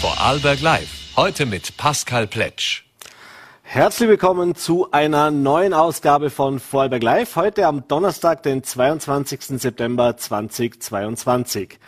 Vorarlberg Live. Heute mit Pascal Pletsch. Herzlich willkommen zu einer neuen Ausgabe von Vorarlberg Live. Heute am Donnerstag, den 22. September 2022.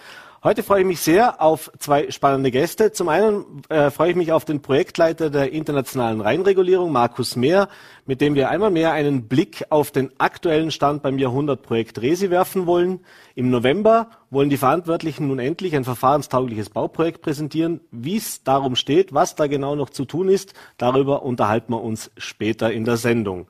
Heute freue ich mich sehr auf zwei spannende Gäste. Zum einen äh, freue ich mich auf den Projektleiter der internationalen Rheinregulierung, Markus Mehr, mit dem wir einmal mehr einen Blick auf den aktuellen Stand beim Jahrhundertprojekt Resi werfen wollen. Im November wollen die Verantwortlichen nun endlich ein verfahrenstaugliches Bauprojekt präsentieren. Wie es darum steht, was da genau noch zu tun ist, darüber unterhalten wir uns später in der Sendung.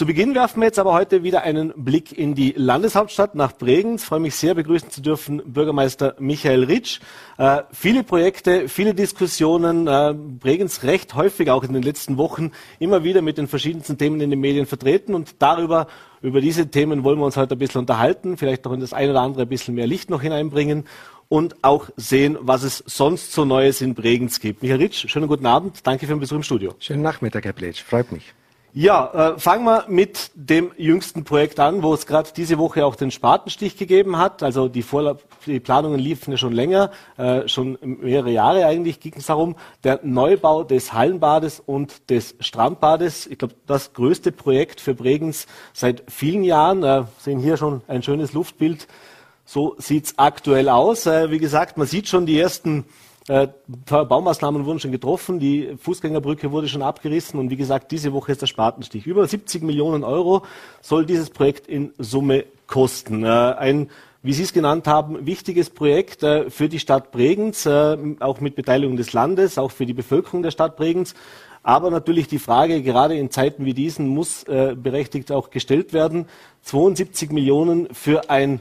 Zu Beginn werfen wir jetzt aber heute wieder einen Blick in die Landeshauptstadt nach Bregenz. Freue mich sehr, begrüßen zu dürfen Bürgermeister Michael Ritsch. Äh, viele Projekte, viele Diskussionen, äh, Bregenz recht häufig auch in den letzten Wochen immer wieder mit den verschiedensten Themen in den Medien vertreten und darüber, über diese Themen wollen wir uns heute ein bisschen unterhalten, vielleicht noch in das eine oder andere ein bisschen mehr Licht noch hineinbringen und auch sehen, was es sonst so Neues in Bregenz gibt. Michael Ritsch, schönen guten Abend. Danke für den Besuch im Studio. Schönen Nachmittag, Herr Pletsch. Freut mich. Ja, äh, fangen wir mit dem jüngsten Projekt an, wo es gerade diese Woche auch den Spatenstich gegeben hat. Also die, Vorla die Planungen liefen ja schon länger, äh, schon mehrere Jahre eigentlich ging es darum. Der Neubau des Hallenbades und des Strandbades, ich glaube, das größte Projekt für Bregenz seit vielen Jahren. Äh, sehen hier schon ein schönes Luftbild. So sieht's aktuell aus. Äh, wie gesagt, man sieht schon die ersten Baumaßnahmen wurden schon getroffen, die Fußgängerbrücke wurde schon abgerissen und wie gesagt, diese Woche ist der Spatenstich. Über 70 Millionen Euro soll dieses Projekt in Summe kosten. Äh, ein wie Sie es genannt haben, wichtiges Projekt äh, für die Stadt Bregenz, äh, auch mit Beteiligung des Landes, auch für die Bevölkerung der Stadt Bregenz. Aber natürlich die Frage, gerade in Zeiten wie diesen, muss äh, berechtigt auch gestellt werden. 72 Millionen für ein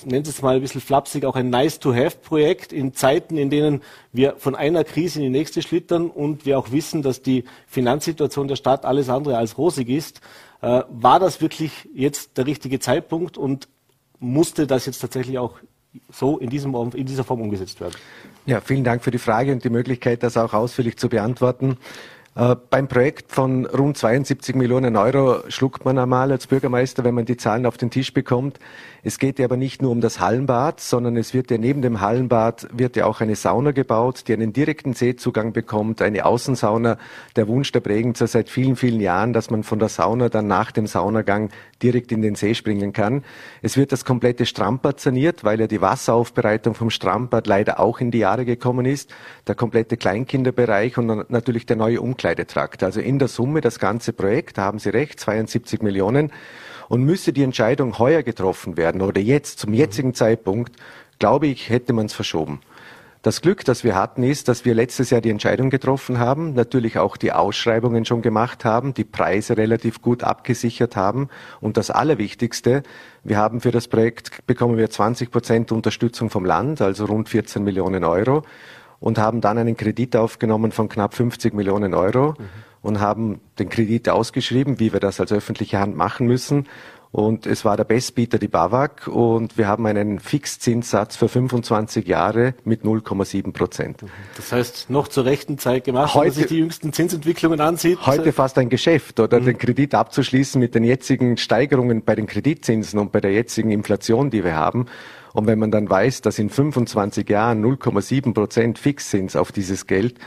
ich nenne es mal ein bisschen flapsig, auch ein Nice-to-Have-Projekt in Zeiten, in denen wir von einer Krise in die nächste schlittern und wir auch wissen, dass die Finanzsituation der Stadt alles andere als rosig ist. Äh, war das wirklich jetzt der richtige Zeitpunkt und musste das jetzt tatsächlich auch so in, diesem, in dieser Form umgesetzt werden? Ja, vielen Dank für die Frage und die Möglichkeit, das auch ausführlich zu beantworten. Äh, beim Projekt von rund 72 Millionen Euro schluckt man einmal als Bürgermeister, wenn man die Zahlen auf den Tisch bekommt. Es geht ja aber nicht nur um das Hallenbad, sondern es wird ja neben dem Hallenbad wird ja auch eine Sauna gebaut, die einen direkten Seezugang bekommt, eine Außensauna. Der Wunsch der Bregenzer seit vielen, vielen Jahren, dass man von der Sauna dann nach dem Saunagang direkt in den See springen kann. Es wird das komplette Strandbad saniert, weil ja die Wasseraufbereitung vom Strandbad leider auch in die Jahre gekommen ist. Der komplette Kleinkinderbereich und natürlich der neue Umkleidetrakt. Also in der Summe das ganze Projekt, da haben Sie recht, 72 Millionen. Und müsste die Entscheidung heuer getroffen werden oder jetzt, zum jetzigen Zeitpunkt, glaube ich, hätte man es verschoben. Das Glück, das wir hatten, ist, dass wir letztes Jahr die Entscheidung getroffen haben, natürlich auch die Ausschreibungen schon gemacht haben, die Preise relativ gut abgesichert haben und das Allerwichtigste, wir haben für das Projekt bekommen wir 20 Prozent Unterstützung vom Land, also rund 14 Millionen Euro und haben dann einen Kredit aufgenommen von knapp 50 Millionen Euro. Mhm und haben den Kredit ausgeschrieben, wie wir das als öffentliche Hand machen müssen. Und es war der Bestbieter die BAWAG und wir haben einen Fixzinssatz für 25 Jahre mit 0,7 Prozent. Das heißt, noch zur rechten Zeit gemacht, heute, wenn man sich die jüngsten Zinsentwicklungen ansieht. Heute fast ein Geschäft oder mhm. den Kredit abzuschließen mit den jetzigen Steigerungen bei den Kreditzinsen und bei der jetzigen Inflation, die wir haben. Und wenn man dann weiß, dass in 25 Jahren 0,7 Prozent Fixzins auf dieses Geld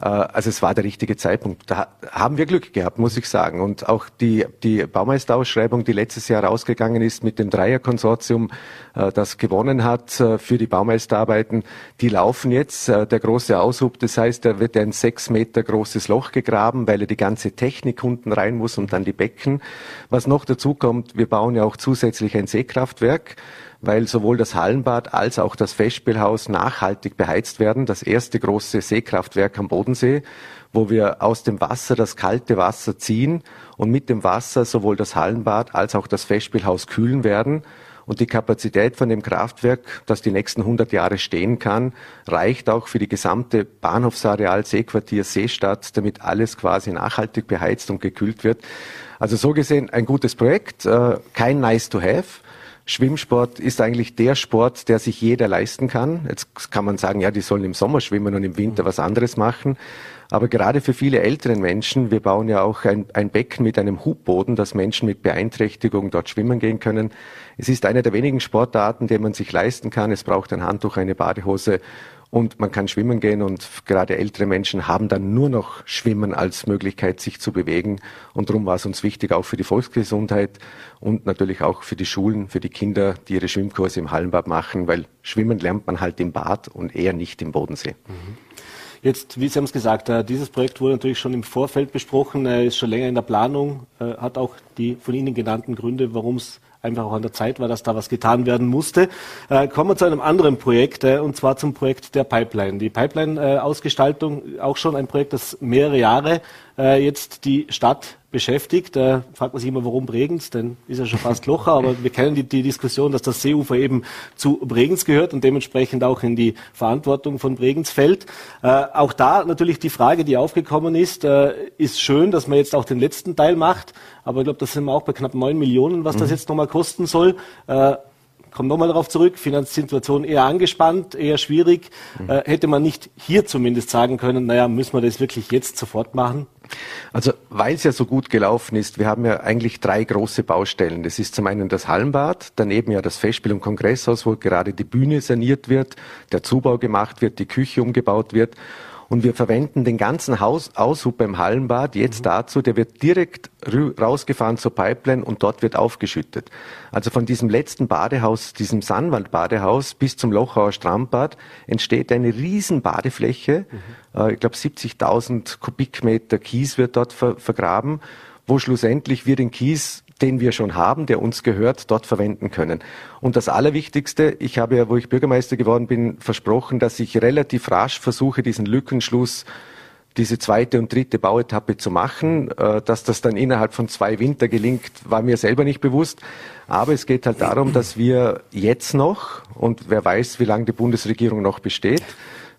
äh, also es war der richtige Zeitpunkt. Da haben wir Glück gehabt, muss ich sagen. Und auch die, die Baumeisterausschreibung, die letztes Jahr rausgegangen ist mit dem Dreierkonsortium, äh, das gewonnen hat äh, für die Baumeisterarbeiten, die laufen jetzt. Der große Aushub, das heißt, da wird ein sechs Meter großes Loch gegraben, weil er die ganze Technik unten rein muss und dann die Becken. Was noch dazu kommt, wir bauen ja auch zusätzlich ein Seekraftwerk weil sowohl das Hallenbad als auch das Festspielhaus nachhaltig beheizt werden. Das erste große Seekraftwerk am Bodensee, wo wir aus dem Wasser das kalte Wasser ziehen und mit dem Wasser sowohl das Hallenbad als auch das Festspielhaus kühlen werden. Und die Kapazität von dem Kraftwerk, das die nächsten 100 Jahre stehen kann, reicht auch für die gesamte Bahnhofsareal Seequartier Seestadt, damit alles quasi nachhaltig beheizt und gekühlt wird. Also so gesehen ein gutes Projekt, äh, kein nice to have, Schwimmsport ist eigentlich der Sport, der sich jeder leisten kann. Jetzt kann man sagen, ja, die sollen im Sommer schwimmen und im Winter was anderes machen. Aber gerade für viele älteren Menschen, wir bauen ja auch ein, ein Becken mit einem Hubboden, dass Menschen mit Beeinträchtigung dort schwimmen gehen können. Es ist eine der wenigen Sportarten, die man sich leisten kann. Es braucht ein Handtuch, eine Badehose und man kann schwimmen gehen und gerade ältere Menschen haben dann nur noch Schwimmen als Möglichkeit, sich zu bewegen. Und darum war es uns wichtig, auch für die Volksgesundheit und natürlich auch für die Schulen, für die Kinder, die ihre Schwimmkurse im Hallenbad machen, weil Schwimmen lernt man halt im Bad und eher nicht im Bodensee. Mhm. Jetzt, wie Sie haben es gesagt, äh, dieses Projekt wurde natürlich schon im Vorfeld besprochen, ist schon länger in der Planung, äh, hat auch die von Ihnen genannten Gründe, warum es einfach auch an der Zeit war, dass da was getan werden musste. Äh, kommen wir zu einem anderen Projekt, äh, und zwar zum Projekt der Pipeline. Die Pipeline-Ausgestaltung, äh, auch schon ein Projekt, das mehrere Jahre äh, jetzt die Stadt beschäftigt. Da fragt man sich immer, warum Bregenz, denn ist ja schon fast Locher, aber wir kennen die, die, Diskussion, dass das Seeufer eben zu Bregenz gehört und dementsprechend auch in die Verantwortung von Bregenz fällt. Äh, auch da natürlich die Frage, die aufgekommen ist, äh, ist schön, dass man jetzt auch den letzten Teil macht, aber ich glaube, das sind wir auch bei knapp neun Millionen, was mhm. das jetzt nochmal kosten soll. Äh, komme nochmal darauf zurück, Finanzsituation eher angespannt, eher schwierig. Mhm. Äh, hätte man nicht hier zumindest sagen können, naja, müssen wir das wirklich jetzt sofort machen? Also weil es ja so gut gelaufen ist, wir haben ja eigentlich drei große Baustellen. Das ist zum einen das Hallenbad, daneben ja das Festspiel- und Kongresshaus, wo gerade die Bühne saniert wird, der Zubau gemacht wird, die Küche umgebaut wird. Und wir verwenden den ganzen Haus Aushub beim Hallenbad jetzt mhm. dazu, der wird direkt rausgefahren zur Pipeline und dort wird aufgeschüttet. Also von diesem letzten Badehaus, diesem Sandwald-Badehaus bis zum Lochauer Strandbad entsteht eine riesen Badefläche. Mhm. Äh, ich glaube 70.000 Kubikmeter Kies wird dort ver vergraben, wo schlussendlich wir den Kies den wir schon haben, der uns gehört, dort verwenden können. Und das Allerwichtigste, ich habe ja, wo ich Bürgermeister geworden bin, versprochen, dass ich relativ rasch versuche, diesen Lückenschluss diese zweite und dritte Bauetappe zu machen. Äh, dass das dann innerhalb von zwei Winter gelingt, war mir selber nicht bewusst. Aber es geht halt darum, dass wir jetzt noch, und wer weiß, wie lange die Bundesregierung noch besteht,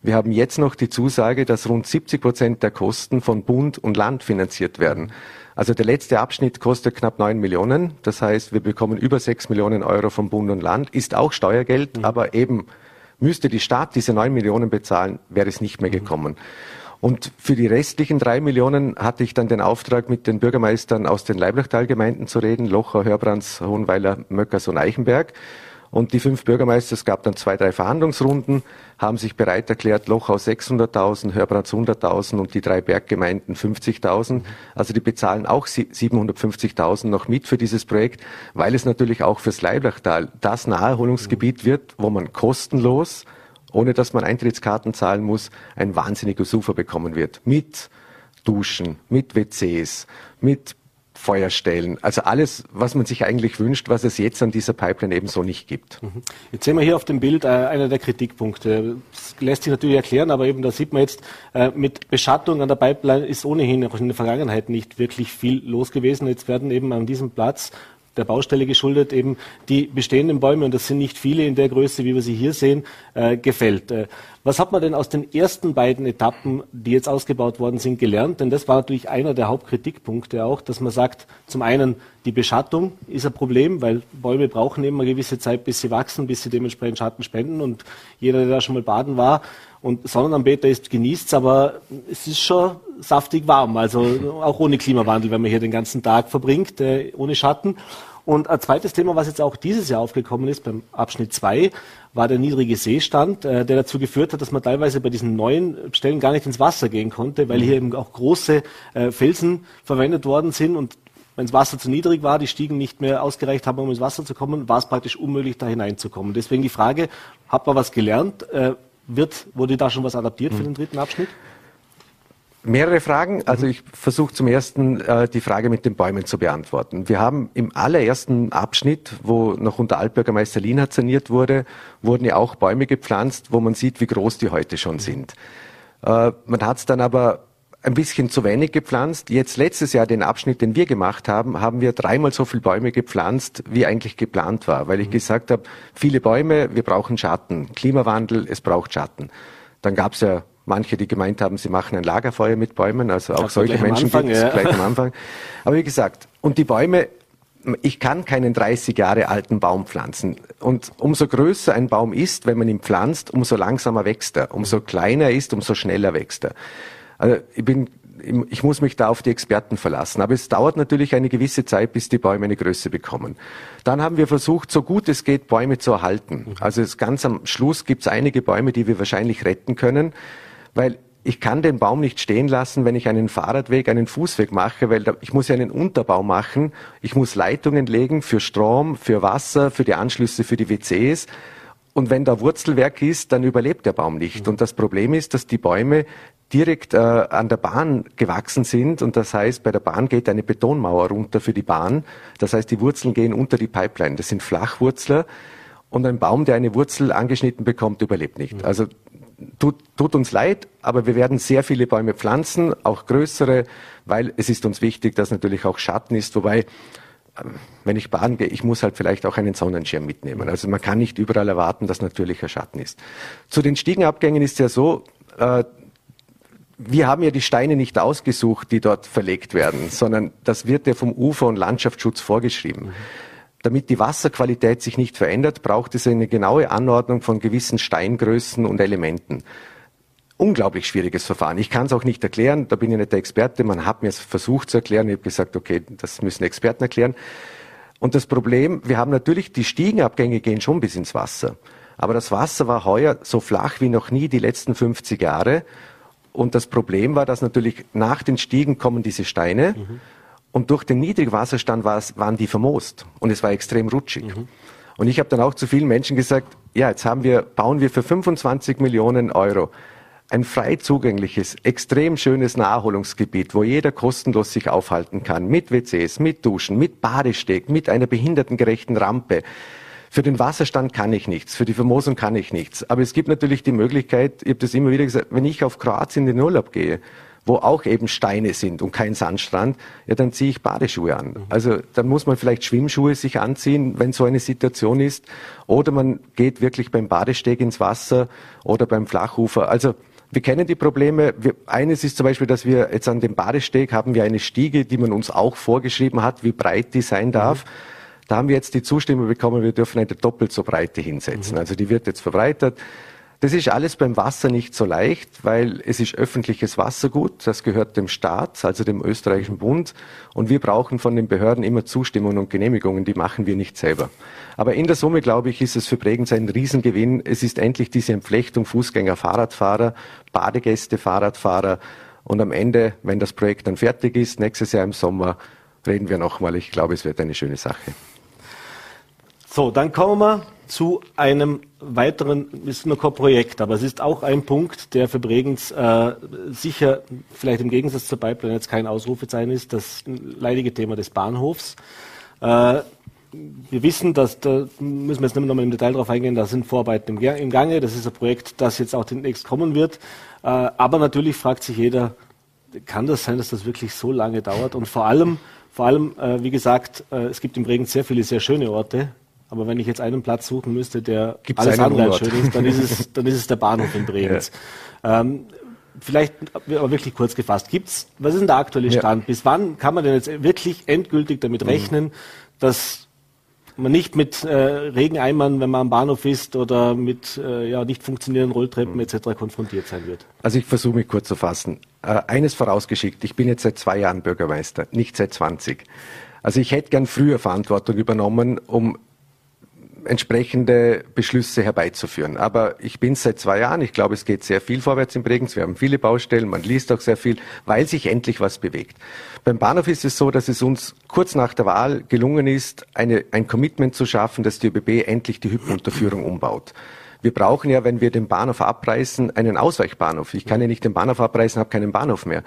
wir haben jetzt noch die Zusage, dass rund 70 Prozent der Kosten von Bund und Land finanziert werden. Also der letzte Abschnitt kostet knapp neun Millionen. Das heißt, wir bekommen über sechs Millionen Euro vom Bund und Land. Ist auch Steuergeld, mhm. aber eben müsste die Stadt diese neun Millionen bezahlen, wäre es nicht mehr mhm. gekommen. Und für die restlichen drei Millionen hatte ich dann den Auftrag, mit den Bürgermeistern aus den Leiblachtalgemeinden zu reden, Locher, Hörbrands, Hohenweiler, Möckers und Eichenberg. Und die fünf Bürgermeister, es gab dann zwei, drei Verhandlungsrunden, haben sich bereit erklärt, Lochau 600.000, Hörbrands 100.000 und die drei Berggemeinden 50.000. Also die bezahlen auch 750.000 noch mit für dieses Projekt, weil es natürlich auch fürs Leiblachtal das Naherholungsgebiet wird, wo man kostenlos, ohne dass man Eintrittskarten zahlen muss, ein wahnsinniges Ufer bekommen wird. Mit Duschen, mit WCs, mit Feuerstellen. Also alles, was man sich eigentlich wünscht, was es jetzt an dieser Pipeline eben so nicht gibt. Mhm. Jetzt sehen wir hier auf dem Bild äh, einer der Kritikpunkte. Das lässt sich natürlich erklären, aber eben da sieht man jetzt, äh, mit Beschattung an der Pipeline ist ohnehin auch in der Vergangenheit nicht wirklich viel los gewesen. Jetzt werden eben an diesem Platz der Baustelle geschuldet, eben die bestehenden Bäume, und das sind nicht viele in der Größe, wie wir sie hier sehen, äh, gefällt. Äh, was hat man denn aus den ersten beiden Etappen, die jetzt ausgebaut worden sind, gelernt? Denn das war natürlich einer der Hauptkritikpunkte auch, dass man sagt, zum einen die Beschattung ist ein Problem, weil Bäume brauchen eben eine gewisse Zeit, bis sie wachsen, bis sie dementsprechend Schatten spenden. Und jeder, der da schon mal baden war und Sonnenanbeter ist, genießt aber es ist schon saftig warm. Also auch ohne Klimawandel, wenn man hier den ganzen Tag verbringt, äh, ohne Schatten. Und ein zweites Thema, was jetzt auch dieses Jahr aufgekommen ist, beim Abschnitt 2, war der niedrige Seestand, äh, der dazu geführt hat, dass man teilweise bei diesen neuen Stellen gar nicht ins Wasser gehen konnte, weil hier eben auch große äh, Felsen verwendet worden sind und wenn das Wasser zu niedrig war, die Stiegen nicht mehr ausgereicht haben, um ins Wasser zu kommen, war es praktisch unmöglich, da hineinzukommen. Deswegen die Frage, hat man was gelernt? Äh, wird, wurde da schon was adaptiert für den dritten Abschnitt? Mehrere Fragen. Also ich versuche zum ersten äh, die Frage mit den Bäumen zu beantworten. Wir haben im allerersten Abschnitt, wo noch unter Altbürgermeister Lienhardt saniert wurde, wurden ja auch Bäume gepflanzt, wo man sieht, wie groß die heute schon sind. Äh, man hat es dann aber ein bisschen zu wenig gepflanzt. Jetzt letztes Jahr den Abschnitt, den wir gemacht haben, haben wir dreimal so viele Bäume gepflanzt, wie eigentlich geplant war, weil ich gesagt habe, viele Bäume, wir brauchen Schatten. Klimawandel, es braucht Schatten. Dann gab es ja manche, die gemeint haben, sie machen ein Lagerfeuer mit Bäumen, also auch also solche Menschen gibt es ja. gleich am Anfang. Aber wie gesagt, und die Bäume, ich kann keinen 30 Jahre alten Baum pflanzen. Und umso größer ein Baum ist, wenn man ihn pflanzt, umso langsamer wächst er. Umso kleiner er ist, umso schneller wächst er. Also ich bin ich muss mich da auf die Experten verlassen. Aber es dauert natürlich eine gewisse Zeit, bis die Bäume eine Größe bekommen. Dann haben wir versucht, so gut es geht, Bäume zu erhalten. Also ganz am Schluss gibt es einige Bäume, die wir wahrscheinlich retten können, weil ich kann den Baum nicht stehen lassen, wenn ich einen Fahrradweg, einen Fußweg mache, weil ich muss ja einen Unterbau machen. Ich muss Leitungen legen für Strom, für Wasser, für die Anschlüsse für die WCs. Und wenn da Wurzelwerk ist, dann überlebt der Baum nicht. Und das Problem ist, dass die Bäume direkt äh, an der Bahn gewachsen sind. Und das heißt, bei der Bahn geht eine Betonmauer runter für die Bahn. Das heißt, die Wurzeln gehen unter die Pipeline. Das sind Flachwurzler. Und ein Baum, der eine Wurzel angeschnitten bekommt, überlebt nicht. Also tut, tut uns leid, aber wir werden sehr viele Bäume pflanzen, auch größere, weil es ist uns wichtig, dass natürlich auch Schatten ist. Wobei, ähm, wenn ich baden gehe, ich muss halt vielleicht auch einen Sonnenschirm mitnehmen. Also man kann nicht überall erwarten, dass natürlicher Schatten ist. Zu den Stiegenabgängen ist ja so, äh, wir haben ja die Steine nicht ausgesucht, die dort verlegt werden, sondern das wird ja vom Ufer- und Landschaftsschutz vorgeschrieben. Mhm. Damit die Wasserqualität sich nicht verändert, braucht es eine genaue Anordnung von gewissen Steingrößen und Elementen. Unglaublich schwieriges Verfahren. Ich kann es auch nicht erklären, da bin ich nicht der Experte. Man hat mir es versucht zu erklären. Ich habe gesagt, okay, das müssen Experten erklären. Und das Problem, wir haben natürlich, die Stiegenabgänge gehen schon bis ins Wasser. Aber das Wasser war heuer so flach wie noch nie die letzten 50 Jahre. Und das Problem war, dass natürlich nach den Stiegen kommen diese Steine. Mhm. Und durch den niedrigen Wasserstand waren die vermoost. Und es war extrem rutschig. Mhm. Und ich habe dann auch zu vielen Menschen gesagt, ja, jetzt haben wir, bauen wir für 25 Millionen Euro ein frei zugängliches, extrem schönes Naherholungsgebiet, wo jeder kostenlos sich aufhalten kann, mit WCs, mit Duschen, mit Badesteg, mit einer behindertengerechten Rampe. Für den Wasserstand kann ich nichts, für die Vermosung kann ich nichts. Aber es gibt natürlich die Möglichkeit, ich habe das immer wieder gesagt, wenn ich auf Kroatien in den Urlaub gehe, wo auch eben Steine sind und kein Sandstrand, ja, dann ziehe ich Badeschuhe an. Mhm. Also dann muss man vielleicht Schwimmschuhe sich anziehen, wenn so eine Situation ist. Oder man geht wirklich beim Badesteg ins Wasser oder beim Flachufer. Also wir kennen die Probleme. Wir, eines ist zum Beispiel, dass wir jetzt an dem Badesteg haben wir eine Stiege, die man uns auch vorgeschrieben hat, wie breit die sein darf. Mhm. Da haben wir jetzt die Zustimmung bekommen, wir dürfen eine doppelt so breite hinsetzen. Mhm. Also die wird jetzt verbreitert. Das ist alles beim Wasser nicht so leicht, weil es ist öffentliches Wassergut, das gehört dem Staat, also dem österreichischen Bund, und wir brauchen von den Behörden immer Zustimmungen und Genehmigungen, die machen wir nicht selber. Aber in der Summe, glaube ich, ist es für Bregenz ein Riesengewinn. Es ist endlich diese Entflechtung Fußgänger, Fahrradfahrer, Badegäste, Fahrradfahrer, und am Ende, wenn das Projekt dann fertig ist, nächstes Jahr im Sommer, reden wir nochmal. Ich glaube, es wird eine schöne Sache. So, dann kommen wir zu einem weiteren, ist nur kein Projekt, aber es ist auch ein Punkt, der für Bregenz äh, sicher, vielleicht im Gegensatz zur Pipeline jetzt kein Ausrufezeichen ist, das leidige Thema des Bahnhofs. Äh, wir wissen, dass da müssen wir jetzt nicht mehr im Detail darauf eingehen, da sind Vorarbeiten im, im, Gange, das ist ein Projekt, das jetzt auch demnächst kommen wird. Äh, aber natürlich fragt sich jeder, kann das sein, dass das wirklich so lange dauert? Und vor allem, vor allem, äh, wie gesagt, äh, es gibt in Bregenz sehr viele sehr schöne Orte, aber wenn ich jetzt einen Platz suchen müsste, der Gibt's alles andere als schön ist, dann ist es, dann ist es der Bahnhof in Bregenz. Ja. Ähm, vielleicht aber wirklich kurz gefasst. Gibt's, was ist denn der aktuelle Stand? Ja. Bis wann kann man denn jetzt wirklich endgültig damit mhm. rechnen, dass man nicht mit äh, Regeneimern, wenn man am Bahnhof ist, oder mit äh, ja, nicht funktionierenden Rolltreppen mhm. etc. konfrontiert sein wird? Also ich versuche mich kurz zu fassen. Äh, eines vorausgeschickt, ich bin jetzt seit zwei Jahren Bürgermeister, nicht seit 20. Also ich hätte gern früher Verantwortung übernommen, um entsprechende Beschlüsse herbeizuführen. Aber ich bin seit zwei Jahren, ich glaube, es geht sehr viel vorwärts in Bregenz. Wir haben viele Baustellen, man liest auch sehr viel, weil sich endlich was bewegt. Beim Bahnhof ist es so, dass es uns kurz nach der Wahl gelungen ist, eine, ein Commitment zu schaffen, dass die ÖBB endlich die Hypenunterführung umbaut. Wir brauchen ja, wenn wir den Bahnhof abreißen, einen Ausweichbahnhof. Ich kann ja nicht den Bahnhof abreißen, habe keinen Bahnhof mehr.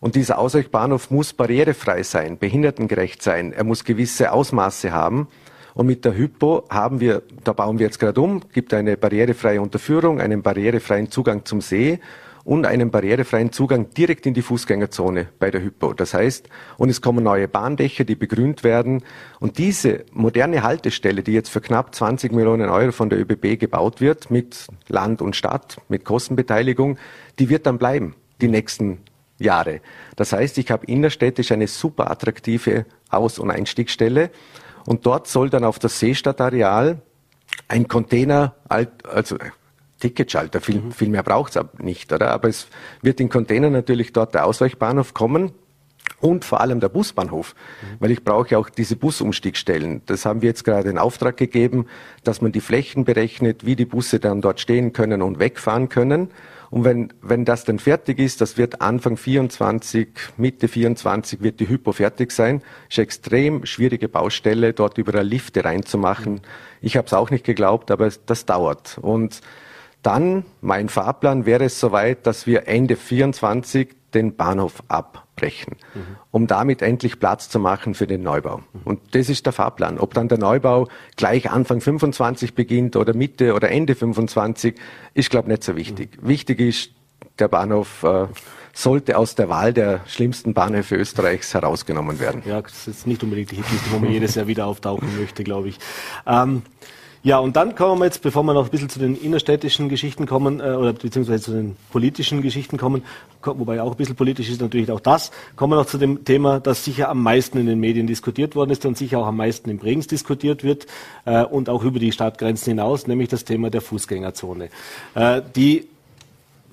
Und dieser Ausweichbahnhof muss barrierefrei sein, behindertengerecht sein. Er muss gewisse Ausmaße haben. Und mit der Hypo haben wir, da bauen wir jetzt gerade um, gibt eine barrierefreie Unterführung, einen barrierefreien Zugang zum See und einen barrierefreien Zugang direkt in die Fußgängerzone bei der Hypo. Das heißt, und es kommen neue Bahndächer, die begrünt werden. Und diese moderne Haltestelle, die jetzt für knapp 20 Millionen Euro von der ÖBB gebaut wird, mit Land und Stadt, mit Kostenbeteiligung, die wird dann bleiben, die nächsten Jahre. Das heißt, ich habe innerstädtisch eine super attraktive Aus- und Einstiegsstelle. Und dort soll dann auf das Seestadtareal ein Container, also Ticketschalter. Viel, mhm. viel mehr braucht es nicht, oder? Aber es wird in Container natürlich dort der Ausweichbahnhof kommen und vor allem der Busbahnhof, mhm. weil ich brauche auch diese Busumstiegstellen. Das haben wir jetzt gerade in Auftrag gegeben, dass man die Flächen berechnet, wie die Busse dann dort stehen können und wegfahren können. Und wenn, wenn das dann fertig ist, das wird Anfang 24, Mitte 24 wird die Hypo fertig sein. Ist eine extrem schwierige Baustelle, dort überall Lifte reinzumachen. Mhm. Ich habe es auch nicht geglaubt, aber das dauert. Und dann, mein Fahrplan wäre es soweit, dass wir Ende 24 den Bahnhof abbrechen, mhm. um damit endlich Platz zu machen für den Neubau. Mhm. Und das ist der Fahrplan. Ob dann der Neubau gleich Anfang 25 beginnt oder Mitte oder Ende 25, ist, glaube ich, nicht so wichtig. Mhm. Wichtig ist, der Bahnhof äh, sollte aus der Wahl der schlimmsten Bahnhöfe Österreichs herausgenommen werden. Ja, das ist nicht unbedingt die Hitliste, wo man jedes Jahr wieder auftauchen möchte, glaube ich. Ähm, ja, und dann kommen wir jetzt, bevor wir noch ein bisschen zu den innerstädtischen Geschichten kommen, äh, oder beziehungsweise zu den politischen Geschichten kommen, wobei auch ein bisschen politisch ist natürlich auch das, kommen wir noch zu dem Thema, das sicher am meisten in den Medien diskutiert worden ist und sicher auch am meisten in Bregenz diskutiert wird äh, und auch über die Stadtgrenzen hinaus, nämlich das Thema der Fußgängerzone. Äh, die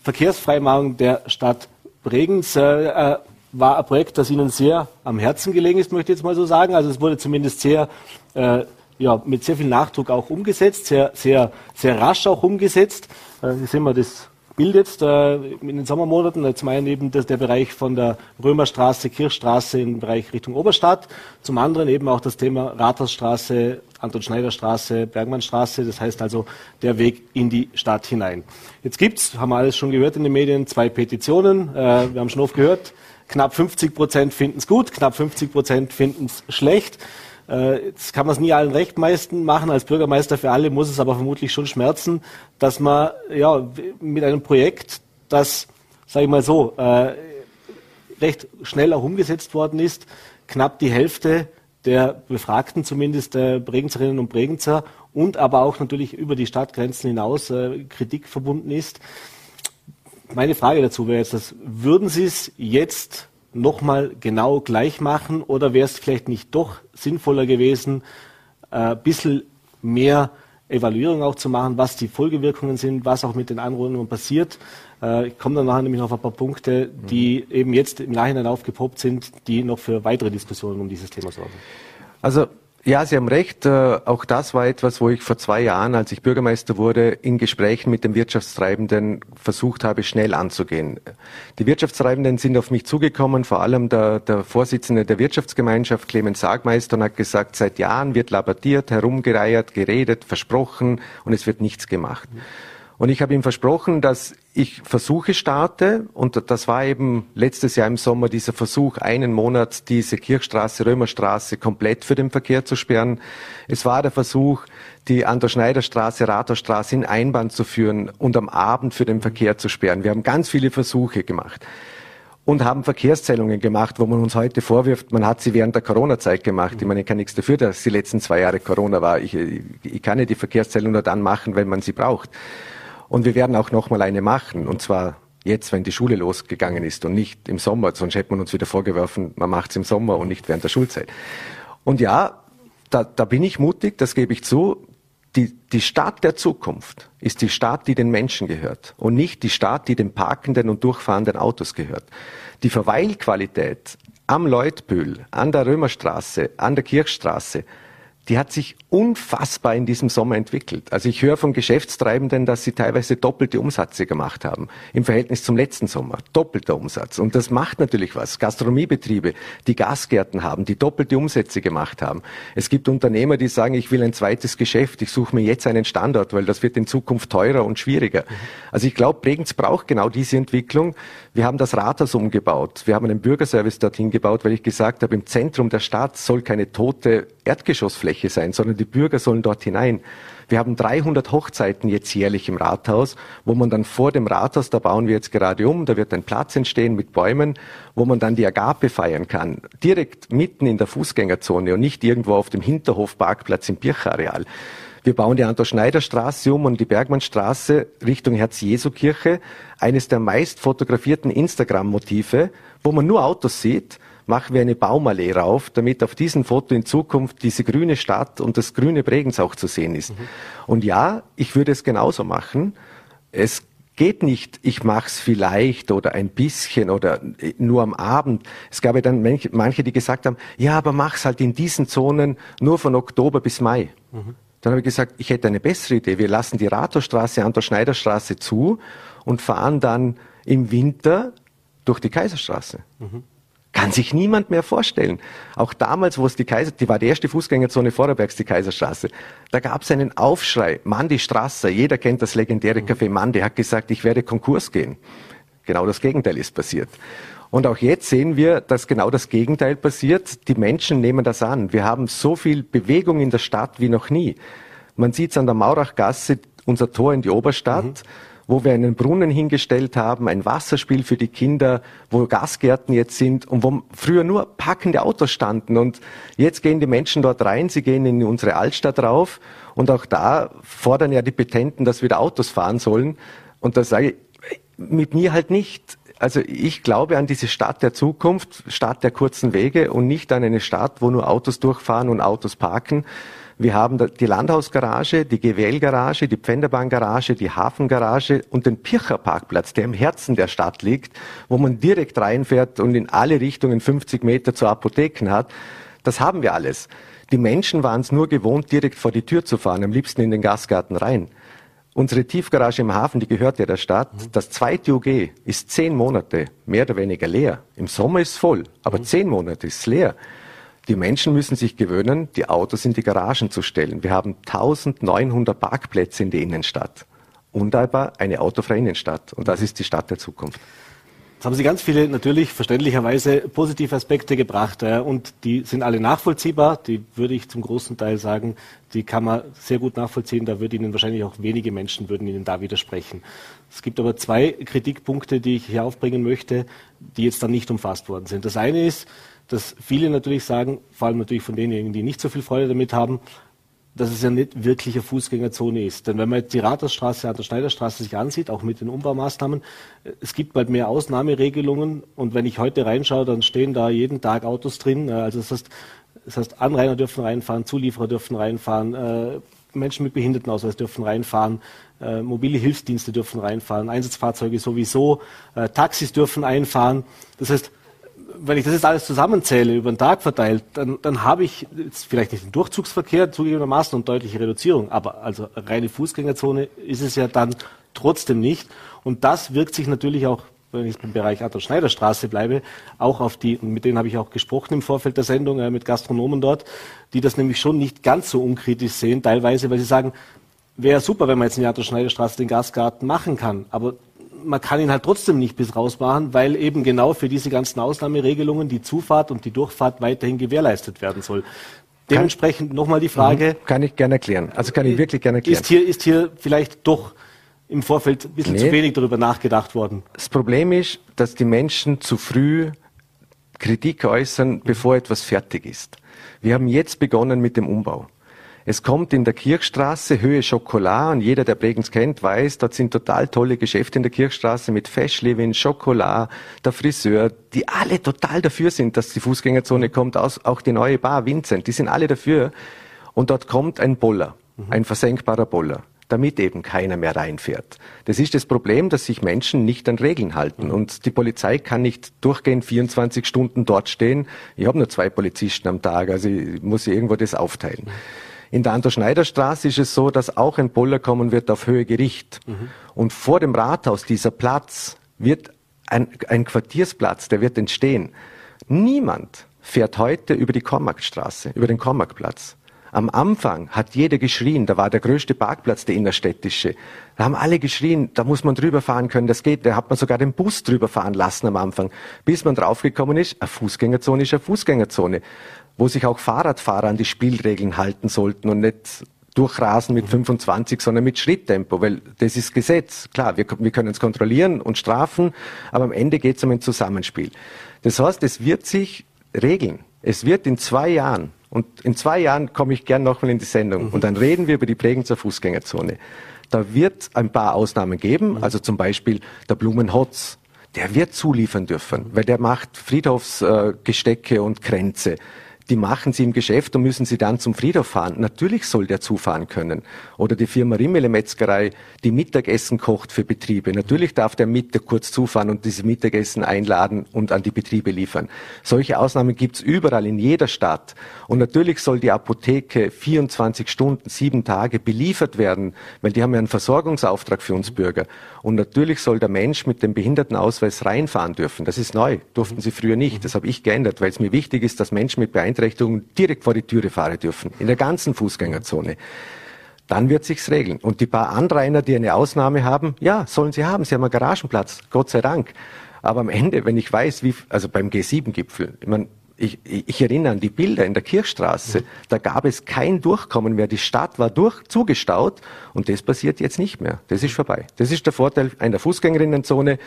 Verkehrsfreimachung der Stadt Bregenz äh, äh, war ein Projekt, das Ihnen sehr am Herzen gelegen ist, möchte ich jetzt mal so sagen. Also es wurde zumindest sehr äh, ja, mit sehr viel Nachdruck auch umgesetzt, sehr, sehr, sehr rasch auch umgesetzt. Äh, hier sehen wir das Bild jetzt äh, in den Sommermonaten. Jetzt meinen eben das, der Bereich von der Römerstraße, Kirchstraße im Bereich Richtung Oberstadt. Zum anderen eben auch das Thema Rathausstraße, Anton-Schneider-Straße, Bergmannstraße. Das heißt also der Weg in die Stadt hinein. Jetzt gibt's, haben wir alles schon gehört in den Medien, zwei Petitionen. Äh, wir haben schon oft gehört, knapp 50 Prozent finden es gut, knapp 50 Prozent finden es schlecht. Äh, jetzt kann man es nie allen recht meisten machen. Als Bürgermeister für alle muss es aber vermutlich schon schmerzen, dass man ja mit einem Projekt, das, sage ich mal so, äh, recht schnell auch umgesetzt worden ist, knapp die Hälfte der Befragten zumindest der Bregenzerinnen und Bregenzer und aber auch natürlich über die Stadtgrenzen hinaus äh, Kritik verbunden ist. Meine Frage dazu wäre jetzt, dass, würden Sie es jetzt nochmal genau gleich machen oder wäre es vielleicht nicht doch sinnvoller gewesen, ein äh, bisschen mehr Evaluierung auch zu machen, was die Folgewirkungen sind, was auch mit den Anwohnern passiert. Äh, ich komme dann nachher nämlich noch auf ein paar Punkte, die mhm. eben jetzt im Nachhinein aufgepoppt sind, die noch für weitere Diskussionen um dieses Thema sorgen. Also ja, Sie haben recht. Äh, auch das war etwas, wo ich vor zwei Jahren, als ich Bürgermeister wurde, in Gesprächen mit den Wirtschaftstreibenden versucht habe, schnell anzugehen. Die Wirtschaftstreibenden sind auf mich zugekommen, vor allem der, der Vorsitzende der Wirtschaftsgemeinschaft, Clemens Sargmeister, und hat gesagt, seit Jahren wird labatiert, herumgereiert, geredet, versprochen und es wird nichts gemacht. Und ich habe ihm versprochen, dass ich Versuche starte. Und das war eben letztes Jahr im Sommer dieser Versuch, einen Monat diese Kirchstraße, Römerstraße komplett für den Verkehr zu sperren. Es war der Versuch, die an der Rathausstraße in Einbahn zu führen und am Abend für den Verkehr zu sperren. Wir haben ganz viele Versuche gemacht und haben Verkehrszählungen gemacht, wo man uns heute vorwirft, man hat sie während der Corona-Zeit gemacht. Ich meine, ich kann nichts dafür, dass die letzten zwei Jahre Corona war. Ich, ich kann ja die Verkehrszählung nur dann machen, wenn man sie braucht. Und wir werden auch noch mal eine machen. Und zwar jetzt, wenn die Schule losgegangen ist und nicht im Sommer. Sonst hätte man uns wieder vorgeworfen, man macht es im Sommer und nicht während der Schulzeit. Und ja, da, da bin ich mutig, das gebe ich zu. Die, die Stadt der Zukunft ist die Stadt, die den Menschen gehört und nicht die Stadt, die den parkenden und durchfahrenden Autos gehört. Die Verweilqualität am Leutbühl, an der Römerstraße, an der Kirchstraße, die hat sich unfassbar in diesem Sommer entwickelt. Also ich höre von Geschäftstreibenden, dass sie teilweise doppelte Umsätze gemacht haben im Verhältnis zum letzten Sommer. Doppelter Umsatz. Und das macht natürlich was. Gastronomiebetriebe, die Gasgärten haben, die doppelte Umsätze gemacht haben. Es gibt Unternehmer, die sagen, ich will ein zweites Geschäft, ich suche mir jetzt einen Standort, weil das wird in Zukunft teurer und schwieriger. Also ich glaube, Bregenz braucht genau diese Entwicklung. Wir haben das Rathaus umgebaut. Wir haben einen Bürgerservice dorthin gebaut, weil ich gesagt habe, im Zentrum der Stadt soll keine tote Erdgeschossfläche sein, sondern die Bürger sollen dort hinein. Wir haben 300 Hochzeiten jetzt jährlich im Rathaus, wo man dann vor dem Rathaus, da bauen wir jetzt gerade um, da wird ein Platz entstehen mit Bäumen, wo man dann die Agape feiern kann. Direkt mitten in der Fußgängerzone und nicht irgendwo auf dem Hinterhofparkplatz im Birchareal. Wir bauen die Anton-Schneider-Straße um und die Bergmannstraße Richtung Herz-Jesu-Kirche. Eines der meist fotografierten Instagram-Motive, wo man nur Autos sieht machen wir eine Baumallee rauf, damit auf diesem Foto in Zukunft diese grüne Stadt und das grüne Bregenz auch zu sehen ist. Mhm. Und ja, ich würde es genauso machen. es geht nicht, ich mach's vielleicht oder ein bisschen oder nur am Abend. Es gab ja dann manche, die gesagt haben, ja, aber mach's halt in diesen Zonen nur von Oktober bis Mai. Mhm. Dann habe ich gesagt, ich hätte eine bessere Idee. Wir lassen die Rathausstraße an der Schneiderstraße zu und fahren dann im Winter durch die Kaiserstraße. Mhm. Kann sich niemand mehr vorstellen. Auch damals, wo es die Kaiser, die war die erste Fußgängerzone Vorarlbergs, die Kaiserstraße. Da gab es einen Aufschrei. Mandy Strasser, jeder kennt das legendäre Café Mandy, hat gesagt, ich werde Konkurs gehen. Genau das Gegenteil ist passiert. Und auch jetzt sehen wir, dass genau das Gegenteil passiert. Die Menschen nehmen das an. Wir haben so viel Bewegung in der Stadt wie noch nie. Man sieht es an der Maurachgasse, unser Tor in die Oberstadt. Mhm wo wir einen Brunnen hingestellt haben, ein Wasserspiel für die Kinder, wo Gasgärten jetzt sind und wo früher nur packende Autos standen. Und jetzt gehen die Menschen dort rein, sie gehen in unsere Altstadt rauf und auch da fordern ja die Petenten, dass wir da Autos fahren sollen. Und da sage ich, mit mir halt nicht. Also ich glaube an diese Stadt der Zukunft, Stadt der kurzen Wege und nicht an eine Stadt, wo nur Autos durchfahren und Autos parken. Wir haben die Landhausgarage, die GWL-Garage, die Pfänderbahn-Garage, die Hafengarage und den Pircher-Parkplatz, der im Herzen der Stadt liegt, wo man direkt reinfährt und in alle Richtungen 50 Meter zu Apotheken hat. Das haben wir alles. Die Menschen waren es nur gewohnt, direkt vor die Tür zu fahren, am liebsten in den Gasgarten rein. Unsere Tiefgarage im Hafen, die gehört ja der Stadt. Mhm. Das zweite UG ist zehn Monate mehr oder weniger leer. Im Sommer ist es voll, aber mhm. zehn Monate ist es leer. Die Menschen müssen sich gewöhnen, die Autos in die Garagen zu stellen. Wir haben 1900 Parkplätze in der Innenstadt und aber eine autofreie Innenstadt. Und das ist die Stadt der Zukunft. Jetzt haben Sie ganz viele natürlich verständlicherweise positive Aspekte gebracht äh, und die sind alle nachvollziehbar. Die würde ich zum großen Teil sagen, die kann man sehr gut nachvollziehen. Da würde Ihnen wahrscheinlich auch wenige Menschen würden Ihnen da widersprechen. Es gibt aber zwei Kritikpunkte, die ich hier aufbringen möchte, die jetzt dann nicht umfasst worden sind. Das eine ist, dass viele natürlich sagen, vor allem natürlich von denjenigen, die nicht so viel Freude damit haben, dass es ja nicht wirklich eine Fußgängerzone ist. Denn wenn man jetzt die Rathausstraße an der Schneiderstraße sich ansieht, auch mit den Umbaumaßnahmen, es gibt bald mehr Ausnahmeregelungen und wenn ich heute reinschaue, dann stehen da jeden Tag Autos drin. Also das heißt, das heißt Anrainer dürfen reinfahren, Zulieferer dürfen reinfahren, äh, Menschen mit Behindertenausweis dürfen reinfahren, äh, mobile Hilfsdienste dürfen reinfahren, Einsatzfahrzeuge sowieso, äh, Taxis dürfen einfahren. Das heißt, wenn ich das jetzt alles zusammenzähle, über den Tag verteilt, dann, dann habe ich jetzt vielleicht nicht den Durchzugsverkehr zugegebenermaßen und deutliche Reduzierung, aber also reine Fußgängerzone ist es ja dann trotzdem nicht. Und das wirkt sich natürlich auch, wenn ich im Bereich Adolf-Schneider-Straße bleibe, auch auf die, mit denen habe ich auch gesprochen im Vorfeld der Sendung, äh, mit Gastronomen dort, die das nämlich schon nicht ganz so unkritisch sehen, teilweise, weil sie sagen, wäre super, wenn man jetzt in der Adolf-Schneider-Straße den Gasgarten machen kann, aber man kann ihn halt trotzdem nicht bis raus machen, weil eben genau für diese ganzen Ausnahmeregelungen die Zufahrt und die Durchfahrt weiterhin gewährleistet werden soll. Dementsprechend nochmal die Frage. Mhm. Kann ich gerne erklären. Also kann ich wirklich gerne erklären. Ist hier, ist hier vielleicht doch im Vorfeld ein bisschen nee. zu wenig darüber nachgedacht worden? Das Problem ist, dass die Menschen zu früh Kritik äußern, bevor etwas fertig ist. Wir haben jetzt begonnen mit dem Umbau. Es kommt in der Kirchstraße Höhe Schokolade und jeder, der Bregenz kennt, weiß, dort sind total tolle Geschäfte in der Kirchstraße mit Feschlewin, Schokolade, der Friseur, die alle total dafür sind, dass die Fußgängerzone kommt, auch die neue Bar Vincent, die sind alle dafür. Und dort kommt ein Boller, mhm. ein versenkbarer Boller damit eben keiner mehr reinfährt. Das ist das Problem, dass sich Menschen nicht an Regeln halten. Mhm. Und die Polizei kann nicht durchgehend 24 Stunden dort stehen. Ich habe nur zwei Polizisten am Tag, also ich muss irgendwo das aufteilen. In der Anton-Schneider-Straße ist es so, dass auch ein Boller kommen wird auf Höhe Gericht. Mhm. Und vor dem Rathaus, dieser Platz, wird ein, ein Quartiersplatz, der wird entstehen. Niemand fährt heute über die Kormakstraße, über den Kormakplatz. Am Anfang hat jeder geschrien, da war der größte Parkplatz, der innerstädtische. Da haben alle geschrien, da muss man drüber fahren können, das geht. Da hat man sogar den Bus drüber fahren lassen am Anfang. Bis man draufgekommen ist, eine Fußgängerzone ist eine Fußgängerzone wo sich auch Fahrradfahrer an die Spielregeln halten sollten und nicht durchrasen mit 25, sondern mit Schritttempo, weil das ist Gesetz. Klar, wir, wir können es kontrollieren und strafen, aber am Ende geht es um ein Zusammenspiel. Das heißt, es wird sich regeln. Es wird in zwei Jahren, und in zwei Jahren komme ich gern nochmal in die Sendung, mhm. und dann reden wir über die Bregenzer Fußgängerzone. Da wird ein paar Ausnahmen geben, mhm. also zum Beispiel der Blumenhotz, der wird zuliefern dürfen, weil der macht Friedhofsgestecke äh, und Kränze die machen sie im Geschäft und müssen sie dann zum Friedhof fahren. Natürlich soll der zufahren können. Oder die Firma Rimmele Metzgerei, die Mittagessen kocht für Betriebe. Natürlich darf der Mittag kurz zufahren und diese Mittagessen einladen und an die Betriebe liefern. Solche Ausnahmen gibt's überall in jeder Stadt. Und natürlich soll die Apotheke 24 Stunden, sieben Tage beliefert werden, weil die haben ja einen Versorgungsauftrag für uns Bürger. Und natürlich soll der Mensch mit dem Behindertenausweis reinfahren dürfen. Das ist neu. Durften sie früher nicht. Das habe ich geändert, weil es mir wichtig ist, dass Menschen mit Beeinträchtigungen direkt vor die Türe fahren dürfen. In der ganzen Fußgängerzone dann wird sich's regeln. Und die paar Anrainer, die eine Ausnahme haben, ja, sollen sie haben. Sie haben einen Garagenplatz, Gott sei Dank. Aber am Ende, wenn ich weiß, wie, also beim G7-Gipfel, ich, mein, ich, ich erinnere an die Bilder in der Kirchstraße, da gab es kein Durchkommen mehr. Die Stadt war durch, zugestaut und das passiert jetzt nicht mehr. Das ist vorbei. Das ist der Vorteil einer Fußgängerinnenzone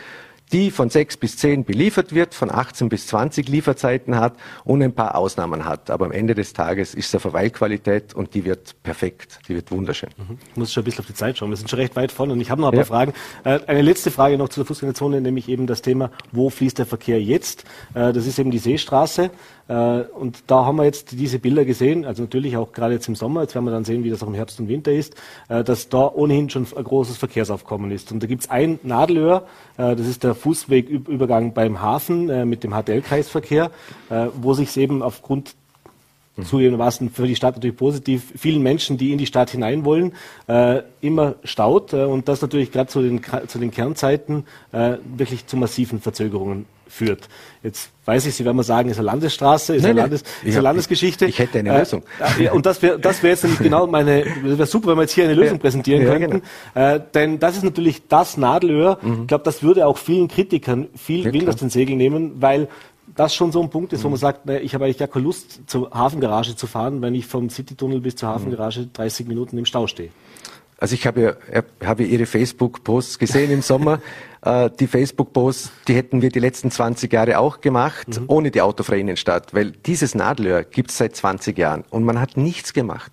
die von sechs bis zehn beliefert wird, von 18 bis 20 Lieferzeiten hat und ein paar Ausnahmen hat. Aber am Ende des Tages ist es eine Verweilqualität und die wird perfekt, die wird wunderschön. Mhm. Ich muss schon ein bisschen auf die Zeit schauen. Wir sind schon recht weit vorne und ich habe noch ein paar ja. Fragen. Äh, eine letzte Frage noch zu der Fußgängerzone, nämlich eben das Thema, wo fließt der Verkehr jetzt? Äh, das ist eben die Seestraße. Äh, und da haben wir jetzt diese Bilder gesehen, also natürlich auch gerade jetzt im Sommer, jetzt werden wir dann sehen, wie das auch im Herbst und Winter ist, äh, dass da ohnehin schon ein großes Verkehrsaufkommen ist. Und da gibt es ein Nadelöhr, äh, das ist der Fußwegübergang beim Hafen mit dem HTL-Kreisverkehr, wo sich eben aufgrund mhm. zugegebenermaßen für die Stadt natürlich positiv, vielen Menschen, die in die Stadt hinein wollen, äh, immer staut äh, und das natürlich gerade zu den, zu den Kernzeiten äh, wirklich zu massiven Verzögerungen führt. Jetzt weiß ich, Sie werden mal sagen, ist eine Landesstraße, ist, nein, eine, Landes, ist eine Landesgeschichte. Ich, hätte eine Lösung. Äh, und das wäre das wär jetzt nämlich genau meine, das wäre super, wenn wir jetzt hier eine Lösung präsentieren ja, könnten. Genau. Äh, denn das ist natürlich das Nadelöhr. Mhm. Ich glaube, das würde auch vielen Kritikern viel ja, Wind aus den Segeln nehmen, weil das schon so ein Punkt ist, wo man mhm. sagt, ich habe eigentlich gar keine Lust, zur Hafengarage zu fahren, wenn ich vom Citytunnel bis zur mhm. Hafengarage 30 Minuten im Stau stehe. Also ich habe ja, habe Ihre Facebook-Posts gesehen im Sommer. äh, die Facebook-Posts, die hätten wir die letzten 20 Jahre auch gemacht, mhm. ohne die autofreie Innenstadt, weil dieses Nadelöhr gibt es seit 20 Jahren und man hat nichts gemacht.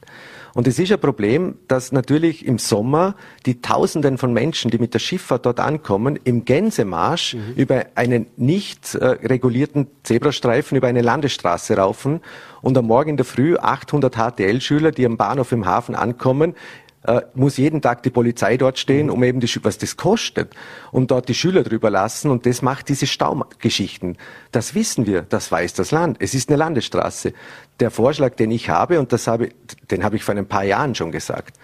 Und es ist ein Problem, dass natürlich im Sommer die Tausenden von Menschen, die mit der Schifffahrt dort ankommen, im Gänsemarsch mhm. über einen nicht äh, regulierten Zebrastreifen, über eine Landesstraße raufen und am Morgen in der Früh 800 HTL-Schüler, die am Bahnhof im Hafen ankommen, äh, muss jeden Tag die Polizei dort stehen, mhm. um eben die, was das kostet, und dort die Schüler drüber lassen. Und das macht diese Staugeschichten. Das wissen wir, das weiß das Land. Es ist eine Landesstraße. Der Vorschlag, den ich habe, und das habe, den habe ich vor ein paar Jahren schon gesagt.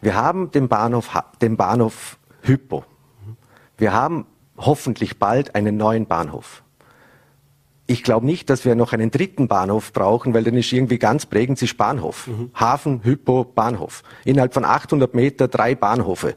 Wir haben den Bahnhof, den Bahnhof Hypo. Wir haben hoffentlich bald einen neuen Bahnhof. Ich glaube nicht, dass wir noch einen dritten Bahnhof brauchen, weil dann ist irgendwie ganz prägend sich Bahnhof. Mhm. Hafen, Hypo, Bahnhof. Innerhalb von 800 Meter drei Bahnhofe.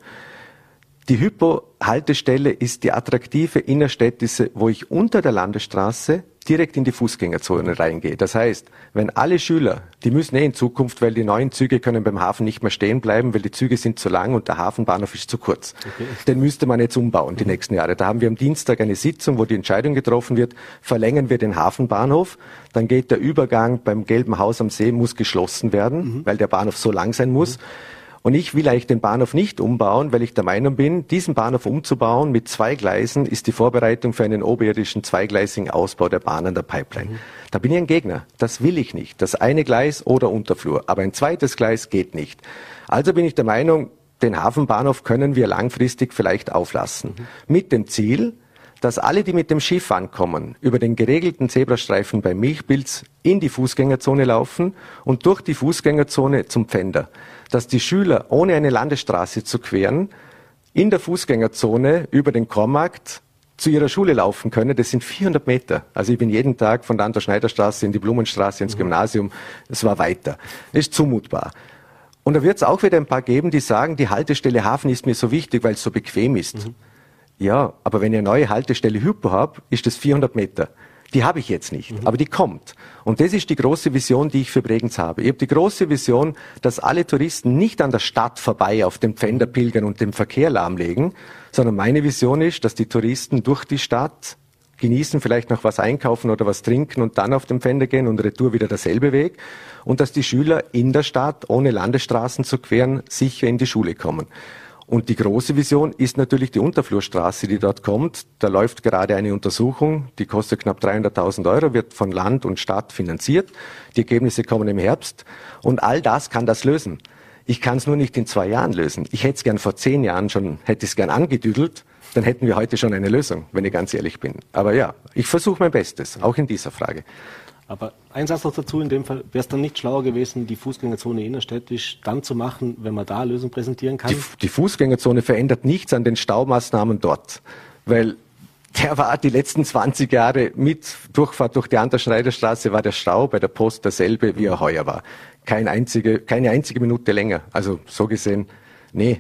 Die Hypo-Haltestelle ist die attraktive innerstädtische, wo ich unter der Landesstraße direkt in die Fußgängerzone reingehe. Das heißt, wenn alle Schüler, die müssen eh in Zukunft, weil die neuen Züge können beim Hafen nicht mehr stehen bleiben, weil die Züge sind zu lang und der Hafenbahnhof ist zu kurz. Okay. Den müsste man jetzt umbauen die mhm. nächsten Jahre. Da haben wir am Dienstag eine Sitzung, wo die Entscheidung getroffen wird, verlängern wir den Hafenbahnhof, dann geht der Übergang beim Gelben Haus am See, muss geschlossen werden, mhm. weil der Bahnhof so lang sein muss. Mhm. Und ich will eigentlich den Bahnhof nicht umbauen, weil ich der Meinung bin, diesen Bahnhof umzubauen mit zwei Gleisen ist die Vorbereitung für einen oberirdischen zweigleisigen Ausbau der Bahn an der Pipeline. Mhm. Da bin ich ein Gegner. Das will ich nicht. Das eine Gleis oder Unterflur. Aber ein zweites Gleis geht nicht. Also bin ich der Meinung, den Hafenbahnhof können wir langfristig vielleicht auflassen. Mhm. Mit dem Ziel, dass alle, die mit dem Schiff ankommen, über den geregelten Zebrastreifen bei Milchpilz in die Fußgängerzone laufen und durch die Fußgängerzone zum Pfänder dass die Schüler, ohne eine Landesstraße zu queren, in der Fußgängerzone über den Kormarkt zu ihrer Schule laufen können. Das sind 400 Meter. Also ich bin jeden Tag von der Anton-Schneider-Straße in die Blumenstraße ins mhm. Gymnasium. Das war weiter. Das ist zumutbar. Und da wird es auch wieder ein paar geben, die sagen, die Haltestelle Hafen ist mir so wichtig, weil es so bequem ist. Mhm. Ja, aber wenn ich eine neue Haltestelle Hypo habe, ist das 400 Meter. Die habe ich jetzt nicht, mhm. aber die kommt. Und das ist die große Vision, die ich für Bregenz habe. Ich habe die große Vision, dass alle Touristen nicht an der Stadt vorbei auf dem Pfänder pilgern und den Verkehr lahmlegen, sondern meine Vision ist, dass die Touristen durch die Stadt genießen, vielleicht noch was einkaufen oder was trinken und dann auf den Pfänder gehen und retour wieder derselbe Weg. Und dass die Schüler in der Stadt, ohne Landesstraßen zu queren, sicher in die Schule kommen. Und die große Vision ist natürlich die Unterflurstraße, die dort kommt. Da läuft gerade eine Untersuchung, die kostet knapp 300.000 Euro, wird von Land und Stadt finanziert. Die Ergebnisse kommen im Herbst. Und all das kann das lösen. Ich kann es nur nicht in zwei Jahren lösen. Ich hätte es gern vor zehn Jahren schon, hätte es gern angedüdelt. Dann hätten wir heute schon eine Lösung, wenn ich ganz ehrlich bin. Aber ja, ich versuche mein Bestes, auch in dieser Frage. Aber ein Satz noch dazu, in dem Fall wäre es dann nicht schlauer gewesen, die Fußgängerzone innerstädtisch dann zu machen, wenn man da eine Lösung präsentieren kann? Die, die Fußgängerzone verändert nichts an den Staumaßnahmen dort, weil der war die letzten 20 Jahre mit Durchfahrt durch die Anderschneiderstraße war der Stau bei der Post derselbe, wie er heuer war. Kein einzige, keine einzige Minute länger. Also so gesehen, nee,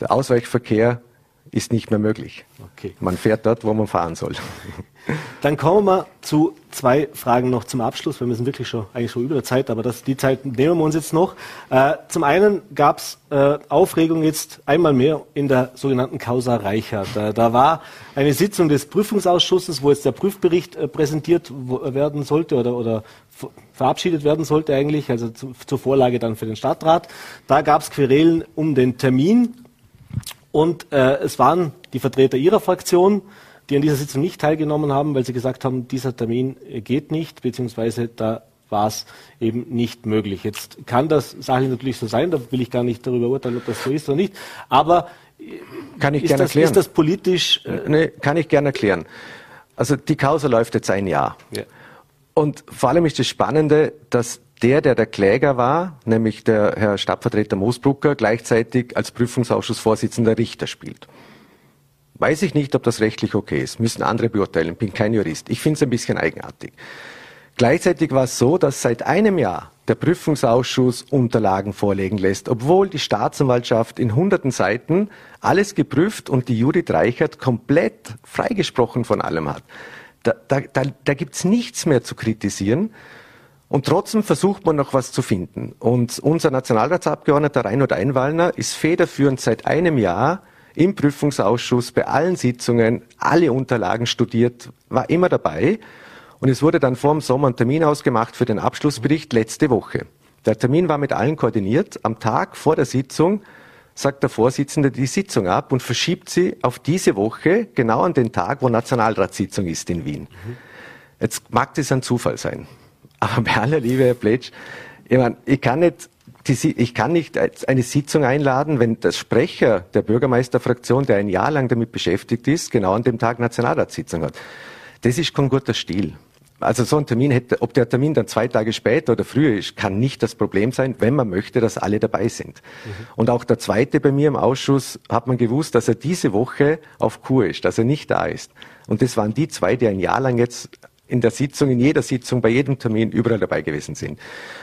der Ausweichverkehr ist nicht mehr möglich. Okay. Man fährt dort, wo man fahren soll. Dann kommen wir zu zwei Fragen noch zum Abschluss, wir sind wirklich schon eigentlich schon über der Zeit, aber das, die Zeit nehmen wir uns jetzt noch. Äh, zum einen gab es äh, Aufregung jetzt einmal mehr in der sogenannten Causa Reichert. Äh, da war eine Sitzung des Prüfungsausschusses, wo jetzt der Prüfbericht äh, präsentiert werden sollte oder, oder verabschiedet werden sollte eigentlich, also zu, zur Vorlage dann für den Stadtrat. Da gab es Querelen um den Termin und äh, es waren die Vertreter ihrer Fraktion, die an dieser Sitzung nicht teilgenommen haben, weil sie gesagt haben, dieser Termin äh, geht nicht, beziehungsweise da war es eben nicht möglich. Jetzt kann das sachlich natürlich so sein, da will ich gar nicht darüber urteilen, ob das so ist oder nicht, aber äh, kann ich ist, gerne das, erklären. ist das politisch? Äh nee, kann ich gerne erklären. Also die Causa läuft jetzt ein Jahr. Ja. Und vor allem ist das Spannende, dass der, der der Kläger war, nämlich der Herr Stadtvertreter Moosbrucker, gleichzeitig als Prüfungsausschussvorsitzender Richter spielt. Weiß ich nicht, ob das rechtlich okay ist. Müssen andere beurteilen. Bin kein Jurist. Ich finde es ein bisschen eigenartig. Gleichzeitig war es so, dass seit einem Jahr der Prüfungsausschuss Unterlagen vorlegen lässt, obwohl die Staatsanwaltschaft in hunderten Seiten alles geprüft und die Judith Reichert komplett freigesprochen von allem hat. Da, da, da, da gibt nichts mehr zu kritisieren. Und trotzdem versucht man noch was zu finden. Und unser Nationalratsabgeordneter Reinhard Einwallner ist federführend seit einem Jahr im Prüfungsausschuss bei allen Sitzungen alle Unterlagen studiert, war immer dabei. Und es wurde dann vor dem Sommer ein Termin ausgemacht für den Abschlussbericht letzte Woche. Der Termin war mit allen koordiniert. Am Tag vor der Sitzung sagt der Vorsitzende die Sitzung ab und verschiebt sie auf diese Woche, genau an den Tag, wo Nationalratssitzung ist in Wien. Jetzt mag das ein Zufall sein. Aber bei aller Liebe, Herr Pletsch, ich, meine, ich kann nicht die, ich kann nicht eine Sitzung einladen, wenn der Sprecher der Bürgermeisterfraktion, der ein Jahr lang damit beschäftigt ist, genau an dem Tag Nationalratssitzung hat. Das ist kein guter Stil. Also so ein Termin hätte, ob der Termin dann zwei Tage später oder früher ist, kann nicht das Problem sein, wenn man möchte, dass alle dabei sind. Mhm. Und auch der zweite bei mir im Ausschuss hat man gewusst, dass er diese Woche auf Kur ist, dass er nicht da ist. Und das waren die zwei, die ein Jahr lang jetzt in der Sitzung, in jeder Sitzung, bei jedem Termin überall dabei gewesen sind.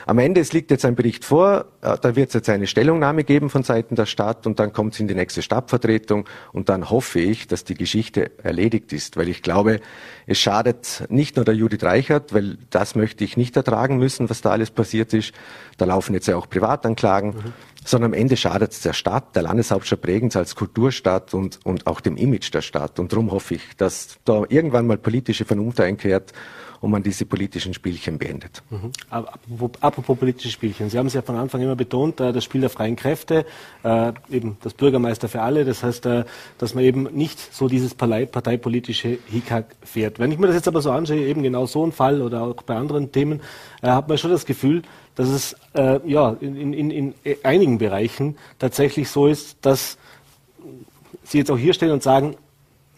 Am Ende, es liegt jetzt ein Bericht vor, äh, da wird es jetzt eine Stellungnahme geben von Seiten der Stadt und dann kommt es in die nächste Stadtvertretung und dann hoffe ich, dass die Geschichte erledigt ist, weil ich glaube, es schadet nicht nur der Judith Reichert, weil das möchte ich nicht ertragen müssen, was da alles passiert ist. Da laufen jetzt ja auch Privatanklagen. Mhm sondern am Ende schadet es der Stadt, der Landeshauptstadt Bregenz als Kulturstadt und, und auch dem Image der Stadt. Und darum hoffe ich, dass da irgendwann mal politische Vernunft einkehrt und man diese politischen Spielchen beendet. Mhm. Apropos, apropos politische Spielchen. Sie haben es ja von Anfang immer betont, äh, das Spiel der freien Kräfte, äh, eben das Bürgermeister für alle. Das heißt, äh, dass man eben nicht so dieses parteipolitische Hickhack fährt. Wenn ich mir das jetzt aber so anschaue, eben genau so ein Fall oder auch bei anderen Themen, hat man schon das Gefühl, dass es äh, ja, in, in, in einigen Bereichen tatsächlich so ist, dass Sie jetzt auch hier stehen und sagen,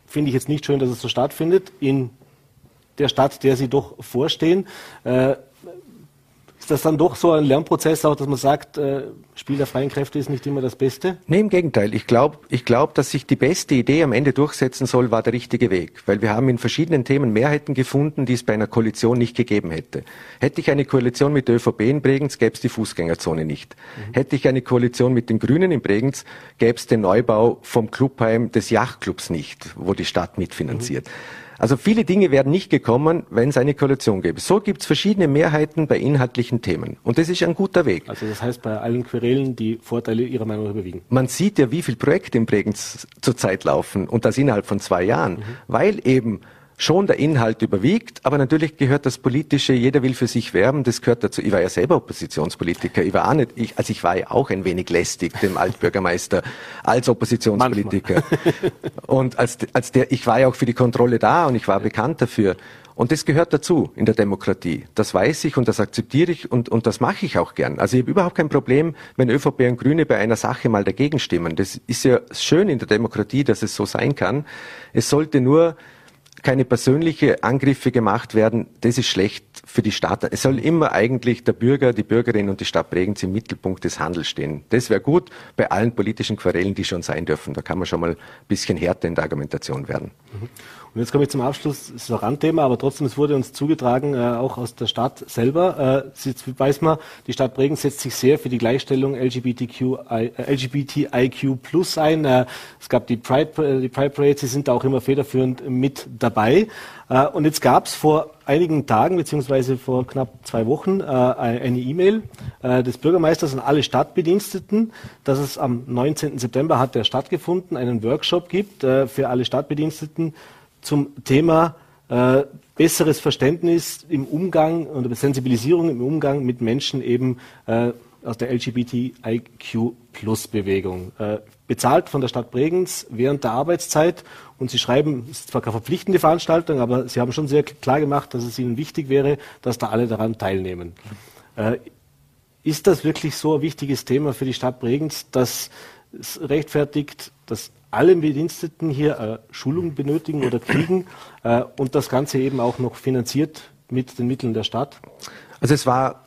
finde ich jetzt nicht schön, dass es so stattfindet. In der Stadt, der Sie doch vorstehen, äh, das dann doch so ein Lernprozess auch, dass man sagt, äh, Spiel der freien Kräfte ist nicht immer das Beste? Nee, im Gegenteil. Ich glaube, ich glaub, dass sich die beste Idee am Ende durchsetzen soll, war der richtige Weg. Weil wir haben in verschiedenen Themen Mehrheiten gefunden, die es bei einer Koalition nicht gegeben hätte. Hätte ich eine Koalition mit der ÖVP in Bregenz, gäbe es die Fußgängerzone nicht. Mhm. Hätte ich eine Koalition mit den Grünen in Bregenz, gäbe es den Neubau vom Clubheim des Yachtclubs nicht, wo die Stadt mitfinanziert. Mhm. Also viele Dinge wären nicht gekommen, wenn es eine Koalition gäbe. So gibt es verschiedene Mehrheiten bei inhaltlichen Themen. Und das ist ein guter Weg. Also das heißt, bei allen Querelen die Vorteile Ihrer Meinung nach überwiegen. Man sieht ja, wie viele Projekte in Bregenz zurzeit laufen und das innerhalb von zwei Jahren, mhm. weil eben schon der Inhalt überwiegt, aber natürlich gehört das Politische, jeder will für sich werben, das gehört dazu. Ich war ja selber Oppositionspolitiker, ich war auch nicht, ich, also ich war ja auch ein wenig lästig dem Altbürgermeister als Oppositionspolitiker. und als, als der, ich war ja auch für die Kontrolle da und ich war bekannt dafür. Und das gehört dazu in der Demokratie. Das weiß ich und das akzeptiere ich und, und das mache ich auch gern. Also ich habe überhaupt kein Problem, wenn ÖVP und Grüne bei einer Sache mal dagegen stimmen. Das ist ja schön in der Demokratie, dass es so sein kann. Es sollte nur keine persönliche Angriffe gemacht werden, das ist schlecht für die Stadt. Es soll immer eigentlich der Bürger, die Bürgerin und die Stadt Bregenz im Mittelpunkt des Handels stehen. Das wäre gut bei allen politischen Querelen, die schon sein dürfen. Da kann man schon mal ein bisschen härter in der Argumentation werden. Mhm. Und jetzt komme ich zum Abschluss, das ist ein Randthema, aber trotzdem, es wurde uns zugetragen, äh, auch aus der Stadt selber. Äh, jetzt weiß man, die Stadt Bregenz setzt sich sehr für die Gleichstellung LGBTQ, äh, LGBTIQ Plus ein. Äh, es gab die Pride, äh, die Pride Parade, Sie sind da auch immer federführend mit dabei. Äh, und jetzt gab es vor einigen Tagen, beziehungsweise vor knapp zwei Wochen, eine E-Mail des Bürgermeisters an alle Stadtbediensteten, dass es am 19. September hat der stattgefunden, einen Workshop gibt für alle Stadtbediensteten, zum Thema äh, besseres Verständnis im Umgang oder Sensibilisierung im Umgang mit Menschen eben äh, aus der LGBTIQ-Plus-Bewegung. Äh, bezahlt von der Stadt Bregenz während der Arbeitszeit. Und Sie schreiben, es ist zwar keine verpflichtende Veranstaltung, aber Sie haben schon sehr klar gemacht, dass es Ihnen wichtig wäre, dass da alle daran teilnehmen. Äh, ist das wirklich so ein wichtiges Thema für die Stadt Bregenz, dass es rechtfertigt, dass alle Bediensteten hier äh, Schulung benötigen oder kriegen äh, und das Ganze eben auch noch finanziert mit den Mitteln der Stadt? Also es war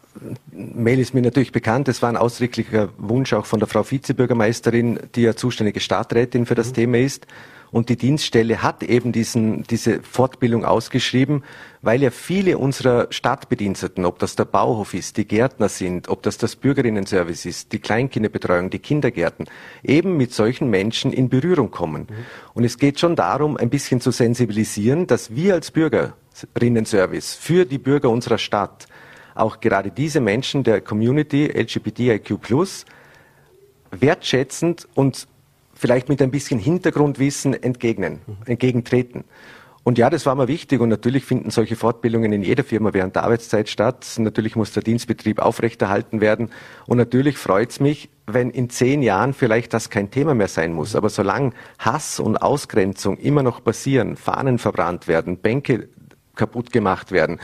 Mail ist mir natürlich bekannt. Es war ein ausdrücklicher Wunsch auch von der Frau Vizebürgermeisterin, die ja zuständige Stadträtin für das mhm. Thema ist. Und die Dienststelle hat eben diesen, diese Fortbildung ausgeschrieben, weil ja viele unserer Stadtbediensteten, ob das der Bauhof ist, die Gärtner sind, ob das das Bürgerinnenservice ist, die Kleinkinderbetreuung, die Kindergärten, eben mit solchen Menschen in Berührung kommen. Mhm. Und es geht schon darum, ein bisschen zu sensibilisieren, dass wir als Bürgerinnenservice für die Bürger unserer Stadt auch gerade diese Menschen der Community LGBTIQ+, wertschätzend und vielleicht mit ein bisschen Hintergrundwissen entgegnen, entgegentreten. Und ja, das war mir wichtig und natürlich finden solche Fortbildungen in jeder Firma während der Arbeitszeit statt. Natürlich muss der Dienstbetrieb aufrechterhalten werden und natürlich freut es mich, wenn in zehn Jahren vielleicht das kein Thema mehr sein muss. Aber solange Hass und Ausgrenzung immer noch passieren, Fahnen verbrannt werden, Bänke kaputt gemacht werden,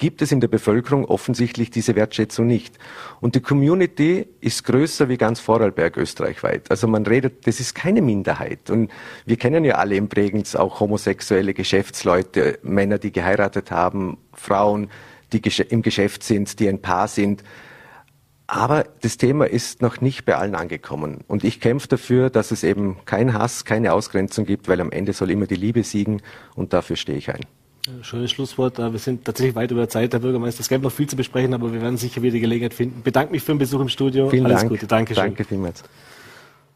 gibt es in der Bevölkerung offensichtlich diese Wertschätzung nicht. Und die Community ist größer wie ganz Vorarlberg österreichweit. Also man redet, das ist keine Minderheit. Und wir kennen ja alle in Bregenz auch homosexuelle Geschäftsleute, Männer, die geheiratet haben, Frauen, die im Geschäft sind, die ein Paar sind. Aber das Thema ist noch nicht bei allen angekommen. Und ich kämpfe dafür, dass es eben keinen Hass, keine Ausgrenzung gibt, weil am Ende soll immer die Liebe siegen und dafür stehe ich ein. Schönes Schlusswort. Wir sind tatsächlich weit über der Zeit, Herr Bürgermeister. Es gäbe noch viel zu besprechen, aber wir werden sicher wieder Gelegenheit finden. Ich bedanke mich für den Besuch im Studio. Vielen Alles Dank. Gute. Dankeschön. Danke vielmals.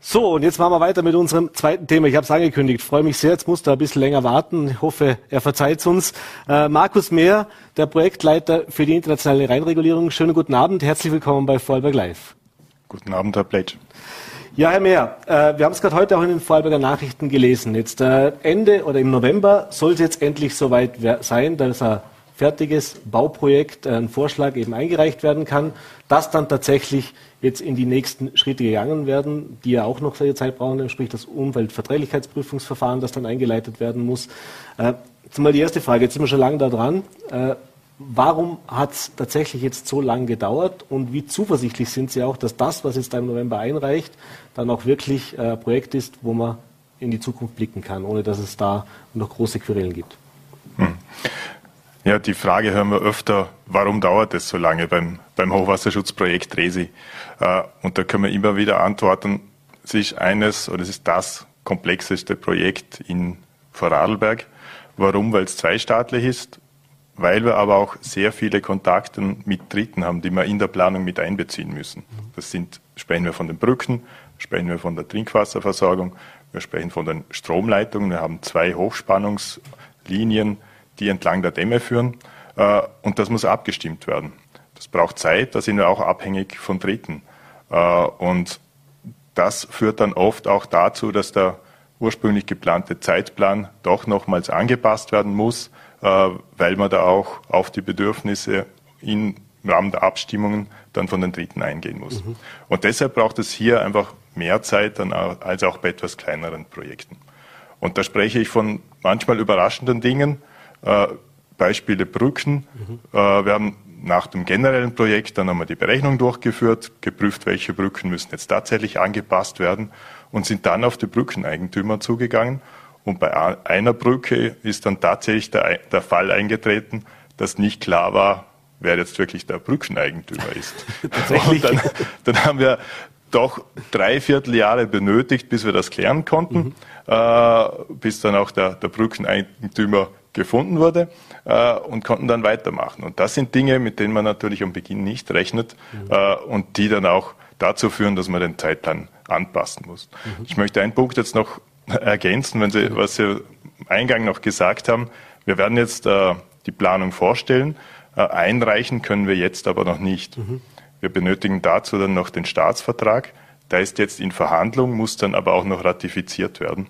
So, und jetzt machen wir weiter mit unserem zweiten Thema. Ich habe es angekündigt. Ich freue mich sehr. Jetzt musste er ein bisschen länger warten. Ich hoffe, er verzeiht uns. Äh, Markus Mehr, der Projektleiter für die internationale Reinregulierung. Schönen guten Abend. Herzlich willkommen bei Vorarlberg Live. Guten Abend, Herr Pletsch. Ja, Herr Mehr, äh, wir haben es gerade heute auch in den Vorarlberger Nachrichten gelesen. Jetzt äh, Ende oder im November soll es jetzt endlich soweit sein, dass ein fertiges Bauprojekt, äh, ein Vorschlag eben eingereicht werden kann, das dann tatsächlich jetzt in die nächsten Schritte gegangen werden, die ja auch noch seine Zeit brauchen, sprich das Umweltverträglichkeitsprüfungsverfahren, das dann eingeleitet werden muss. Äh, jetzt mal die erste Frage, jetzt sind wir schon lange da dran. Äh, Warum hat es tatsächlich jetzt so lange gedauert und wie zuversichtlich sind Sie auch, dass das, was jetzt da im November einreicht, dann auch wirklich ein Projekt ist, wo man in die Zukunft blicken kann, ohne dass es da noch große Querelen gibt? Hm. Ja, die Frage hören wir öfter, warum dauert es so lange beim, beim Hochwasserschutzprojekt Resi? Äh, und da können wir immer wieder antworten, es ist eines oder es ist das komplexeste Projekt in Vorarlberg. Warum? Weil es zweistaatlich ist weil wir aber auch sehr viele Kontakte mit Dritten haben, die wir in der Planung mit einbeziehen müssen. Das sind, sprechen wir von den Brücken, sprechen wir von der Trinkwasserversorgung, wir sprechen von den Stromleitungen. Wir haben zwei Hochspannungslinien, die entlang der Dämme führen. Äh, und das muss abgestimmt werden. Das braucht Zeit, da sind wir auch abhängig von Dritten. Äh, und das führt dann oft auch dazu, dass der ursprünglich geplante Zeitplan doch nochmals angepasst werden muss, äh, weil man da auch auf die Bedürfnisse im Rahmen der Abstimmungen dann von den Dritten eingehen muss. Mhm. Und deshalb braucht es hier einfach mehr Zeit dann auch, als auch bei etwas kleineren Projekten. Und da spreche ich von manchmal überraschenden Dingen, äh, Beispiele Brücken. Mhm. Äh, wir haben nach dem generellen Projekt dann einmal die Berechnung durchgeführt, geprüft, welche Brücken müssen jetzt tatsächlich angepasst werden und sind dann auf die Brückeneigentümer zugegangen. Und bei einer Brücke ist dann tatsächlich der, der Fall eingetreten, dass nicht klar war, wer jetzt wirklich der Brückeneigentümer ist. und dann, dann haben wir doch drei Vierteljahre benötigt, bis wir das klären konnten, mhm. äh, bis dann auch der, der Brückeneigentümer gefunden wurde äh, und konnten dann weitermachen. Und das sind Dinge, mit denen man natürlich am Beginn nicht rechnet mhm. äh, und die dann auch dazu führen, dass man den Zeitplan anpassen muss. Mhm. Ich möchte einen Punkt jetzt noch ergänzen, wenn Sie, was Sie Eingang noch gesagt haben. Wir werden jetzt äh, die Planung vorstellen. Äh, einreichen können wir jetzt aber noch nicht. Wir benötigen dazu dann noch den Staatsvertrag. Der ist jetzt in Verhandlung, muss dann aber auch noch ratifiziert werden.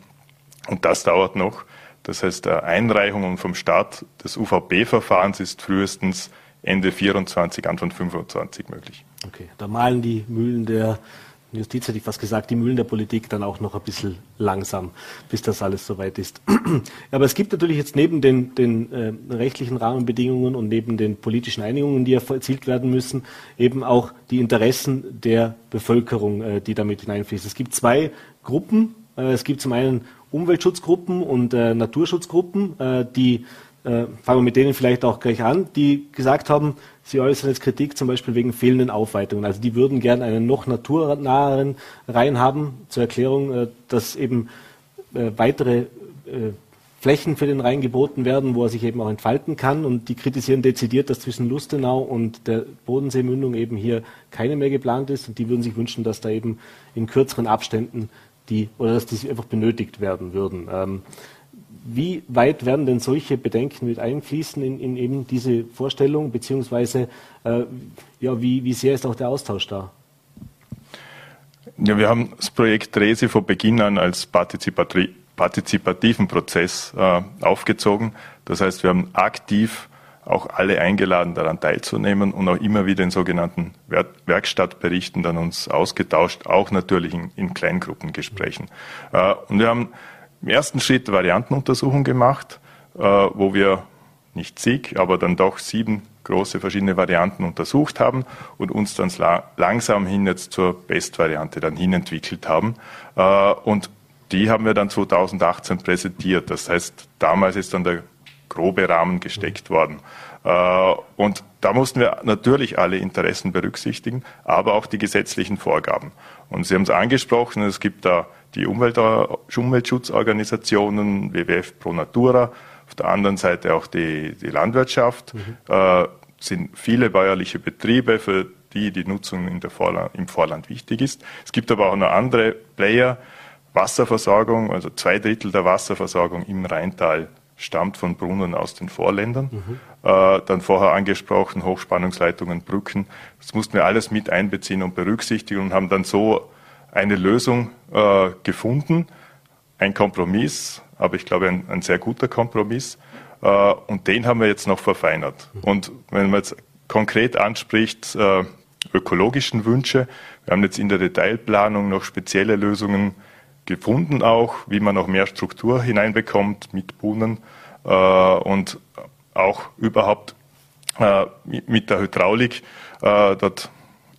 Und das dauert noch. Das heißt, Einreichung vom Start des UVP-Verfahrens ist frühestens Ende 24, Anfang 25 möglich. Okay, da malen die Mühlen der Justiz, hätte ich fast gesagt, die Mühlen der Politik dann auch noch ein bisschen langsam, bis das alles soweit ist. Aber es gibt natürlich jetzt neben den, den äh, rechtlichen Rahmenbedingungen und neben den politischen Einigungen, die erzielt werden müssen, eben auch die Interessen der Bevölkerung, äh, die damit hineinfließen. Es gibt zwei Gruppen. Äh, es gibt zum einen Umweltschutzgruppen und äh, Naturschutzgruppen, äh, die, äh, fangen wir mit denen vielleicht auch gleich an, die gesagt haben, sie äußern jetzt Kritik zum Beispiel wegen fehlenden Aufweitungen. Also die würden gerne einen noch naturnaheren Rhein haben. Zur Erklärung, äh, dass eben äh, weitere äh, Flächen für den Rhein geboten werden, wo er sich eben auch entfalten kann. Und die kritisieren dezidiert, dass zwischen Lustenau und der Bodenseemündung eben hier keine mehr geplant ist. Und die würden sich wünschen, dass da eben in kürzeren Abständen die, oder dass die einfach benötigt werden würden. Ähm, wie weit werden denn solche Bedenken mit einfließen in, in eben diese Vorstellung, beziehungsweise äh, ja, wie, wie sehr ist auch der Austausch da? Ja, wir haben das Projekt Resi von Beginn an als partizipativen Prozess äh, aufgezogen. Das heißt, wir haben aktiv auch alle eingeladen, daran teilzunehmen und auch immer wieder in sogenannten Werkstattberichten dann uns ausgetauscht, auch natürlich in, in Kleingruppengesprächen. Äh, und wir haben im ersten Schritt Variantenuntersuchung gemacht, äh, wo wir nicht zig, aber dann doch sieben große verschiedene Varianten untersucht haben und uns dann langsam hin jetzt zur Bestvariante dann hinentwickelt haben. Äh, und die haben wir dann 2018 präsentiert. Das heißt, damals ist dann der grobe Rahmen gesteckt worden. Äh, und da mussten wir natürlich alle Interessen berücksichtigen, aber auch die gesetzlichen Vorgaben. Und Sie haben es angesprochen, es gibt da die Umwelt, Umweltschutzorganisationen, WWF Pro Natura, auf der anderen Seite auch die, die Landwirtschaft, mhm. äh, sind viele bäuerliche Betriebe, für die die Nutzung Vorland, im Vorland wichtig ist. Es gibt aber auch noch andere Player, Wasserversorgung, also zwei Drittel der Wasserversorgung im Rheintal stammt von Brunnen aus den Vorländern. Mhm. Äh, dann vorher angesprochen, Hochspannungsleitungen, Brücken. Das mussten wir alles mit einbeziehen und berücksichtigen und haben dann so eine Lösung äh, gefunden. Ein Kompromiss, aber ich glaube ein, ein sehr guter Kompromiss. Äh, und den haben wir jetzt noch verfeinert. Mhm. Und wenn man jetzt konkret anspricht, äh, ökologischen Wünsche, wir haben jetzt in der Detailplanung noch spezielle Lösungen gefunden auch, wie man noch mehr Struktur hineinbekommt mit Brunnen äh, und auch überhaupt äh, mit der Hydraulik äh, dort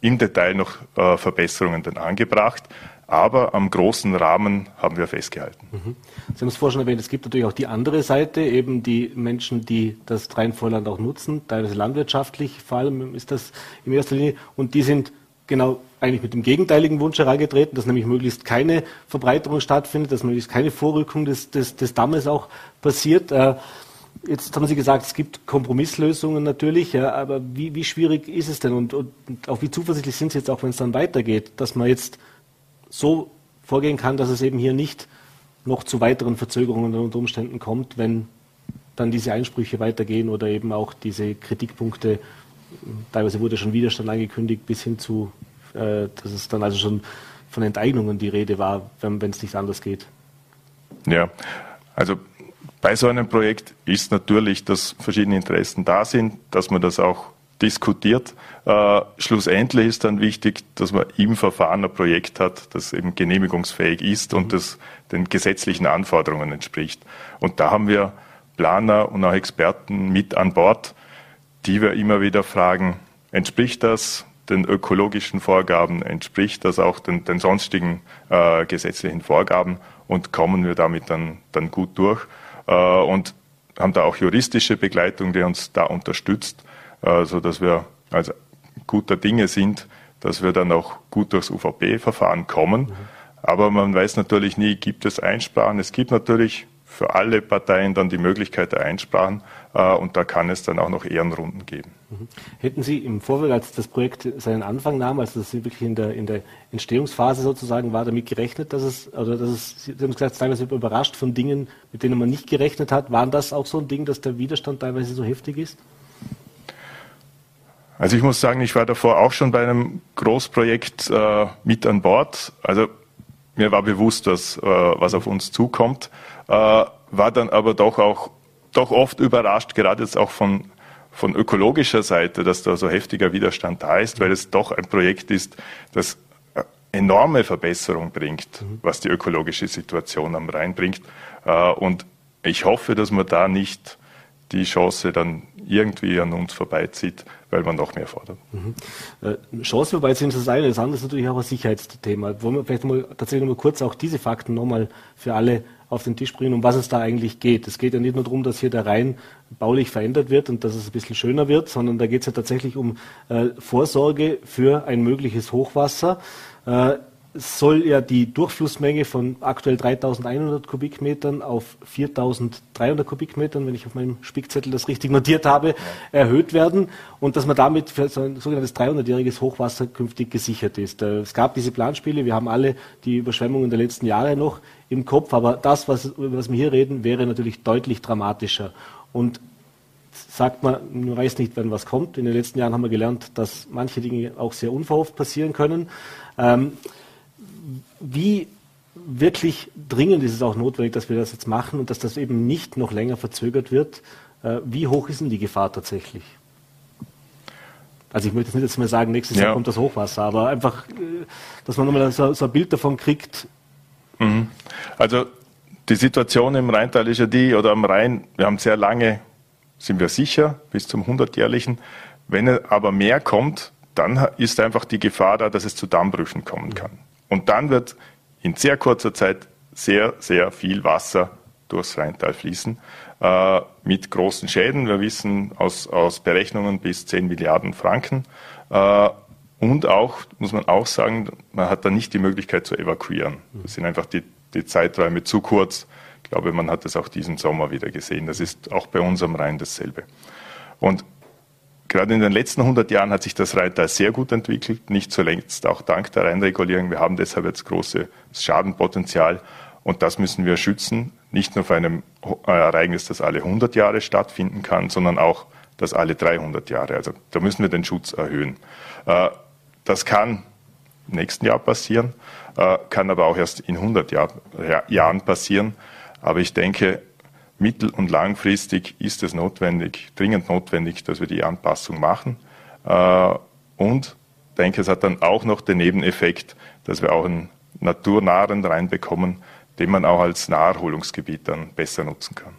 im Detail noch äh, Verbesserungen dann angebracht. Aber am großen Rahmen haben wir festgehalten. Mhm. Sie haben es vorhin schon erwähnt, es gibt natürlich auch die andere Seite, eben die Menschen, die das Rheinvorland auch nutzen, teilweise landwirtschaftlich, vor allem ist das in erster Linie, und die sind genau eigentlich mit dem gegenteiligen Wunsch herangetreten, dass nämlich möglichst keine Verbreiterung stattfindet, dass möglichst keine Vorrückung des, des, des Dammes auch passiert. Äh, jetzt haben Sie gesagt, es gibt Kompromisslösungen natürlich, ja, aber wie, wie schwierig ist es denn und, und auch wie zuversichtlich sind Sie jetzt auch, wenn es dann weitergeht, dass man jetzt so vorgehen kann, dass es eben hier nicht noch zu weiteren Verzögerungen unter Umständen kommt, wenn dann diese Einsprüche weitergehen oder eben auch diese Kritikpunkte teilweise wurde schon Widerstand angekündigt, bis hin zu, äh, dass es dann also schon von Enteignungen die Rede war, wenn es nicht anders geht. Ja, also bei so einem Projekt ist natürlich, dass verschiedene Interessen da sind, dass man das auch diskutiert. Äh, schlussendlich ist dann wichtig, dass man im Verfahren ein Projekt hat, das eben genehmigungsfähig ist und das den gesetzlichen Anforderungen entspricht. Und da haben wir Planer und auch Experten mit an Bord, die wir immer wieder fragen, entspricht das den ökologischen Vorgaben, entspricht das auch den, den sonstigen äh, gesetzlichen Vorgaben und kommen wir damit dann, dann gut durch und haben da auch juristische Begleitung, die uns da unterstützt, äh, so dass wir also guter Dinge sind, dass wir dann auch gut durchs UVP-Verfahren kommen. Mhm. Aber man weiß natürlich nie, gibt es Einsprachen? Es gibt natürlich für alle Parteien dann die Möglichkeit der Einsprachen äh, und da kann es dann auch noch Ehrenrunden geben. Mhm. Hätten Sie im Vorfeld, als das Projekt seinen Anfang nahm, also das wirklich in der, in der Entstehungsphase sozusagen war, damit gerechnet, dass es, oder dass es, Sie haben gesagt, teilweise überrascht von Dingen, mit denen man nicht gerechnet hat. Waren das auch so ein Ding, dass der Widerstand teilweise so heftig ist? Also ich muss sagen, ich war davor auch schon bei einem Großprojekt äh, mit an Bord. Also mir war bewusst, dass, äh, was auf uns zukommt, äh, war dann aber doch auch doch oft überrascht, gerade jetzt auch von, von ökologischer Seite, dass da so heftiger Widerstand da ist, weil es doch ein Projekt ist, das äh, enorme Verbesserung bringt, mhm. was die ökologische Situation am Rhein bringt. Äh, und ich hoffe, dass man da nicht die Chance dann irgendwie an uns vorbeizieht, weil man noch mehr fordert. Mhm. Äh, Chance vorbeiziehen ist das eine, das andere ist natürlich auch ein Sicherheitsthema. Wollen wir vielleicht mal tatsächlich mal kurz auch diese Fakten nochmal für alle auf den Tisch bringen, um was es da eigentlich geht. Es geht ja nicht nur darum, dass hier der Rhein baulich verändert wird und dass es ein bisschen schöner wird, sondern da geht es ja tatsächlich um äh, Vorsorge für ein mögliches Hochwasser. Äh, soll ja die Durchflussmenge von aktuell 3100 Kubikmetern auf 4300 Kubikmetern, wenn ich auf meinem Spickzettel das richtig notiert habe, ja. erhöht werden und dass man damit für so ein sogenanntes 300-jähriges Hochwasser künftig gesichert ist. Äh, es gab diese Planspiele, wir haben alle die Überschwemmungen der letzten Jahre noch im Kopf, aber das, was, was wir hier reden, wäre natürlich deutlich dramatischer. Und sagt man, man weiß nicht, wann was kommt. In den letzten Jahren haben wir gelernt, dass manche Dinge auch sehr unverhofft passieren können. Ähm, wie wirklich dringend ist es auch notwendig, dass wir das jetzt machen und dass das eben nicht noch länger verzögert wird. Äh, wie hoch ist denn die Gefahr tatsächlich? Also ich möchte jetzt nicht jetzt mal sagen, nächstes ja. Jahr kommt das Hochwasser, aber einfach, äh, dass man nochmal so, so ein Bild davon kriegt. Mhm. Also die Situation im Rheintal ist ja die, oder am Rhein, wir haben sehr lange, sind wir sicher, bis zum 100-jährlichen. Wenn aber mehr kommt, dann ist einfach die Gefahr da, dass es zu Dammbrüchen kommen kann. Und dann wird in sehr kurzer Zeit sehr, sehr viel Wasser durchs Rheintal fließen, äh, mit großen Schäden. Wir wissen aus, aus Berechnungen bis 10 Milliarden Franken. Äh, und auch, muss man auch sagen, man hat da nicht die Möglichkeit zu evakuieren. Das sind einfach die, die Zeiträume zu kurz. Ich glaube, man hat das auch diesen Sommer wieder gesehen. Das ist auch bei uns am Rhein dasselbe. Und Gerade in den letzten 100 Jahren hat sich das Rheintal sehr gut entwickelt, nicht zuletzt auch dank der Rheinregulierung. Wir haben deshalb jetzt großes Schadenpotenzial und das müssen wir schützen, nicht nur für ein äh, Ereignis, das alle 100 Jahre stattfinden kann, sondern auch das alle 300 Jahre. Also da müssen wir den Schutz erhöhen. Das kann im nächsten Jahr passieren, äh, kann aber auch erst in 100 Jahren passieren. Aber ich denke, mittel- und langfristig ist es notwendig, dringend notwendig, dass wir die Anpassung machen. Äh, und denke, es hat dann auch noch den Nebeneffekt, dass wir auch einen naturnahen reinbekommen, den man auch als Naherholungsgebiet dann besser nutzen kann.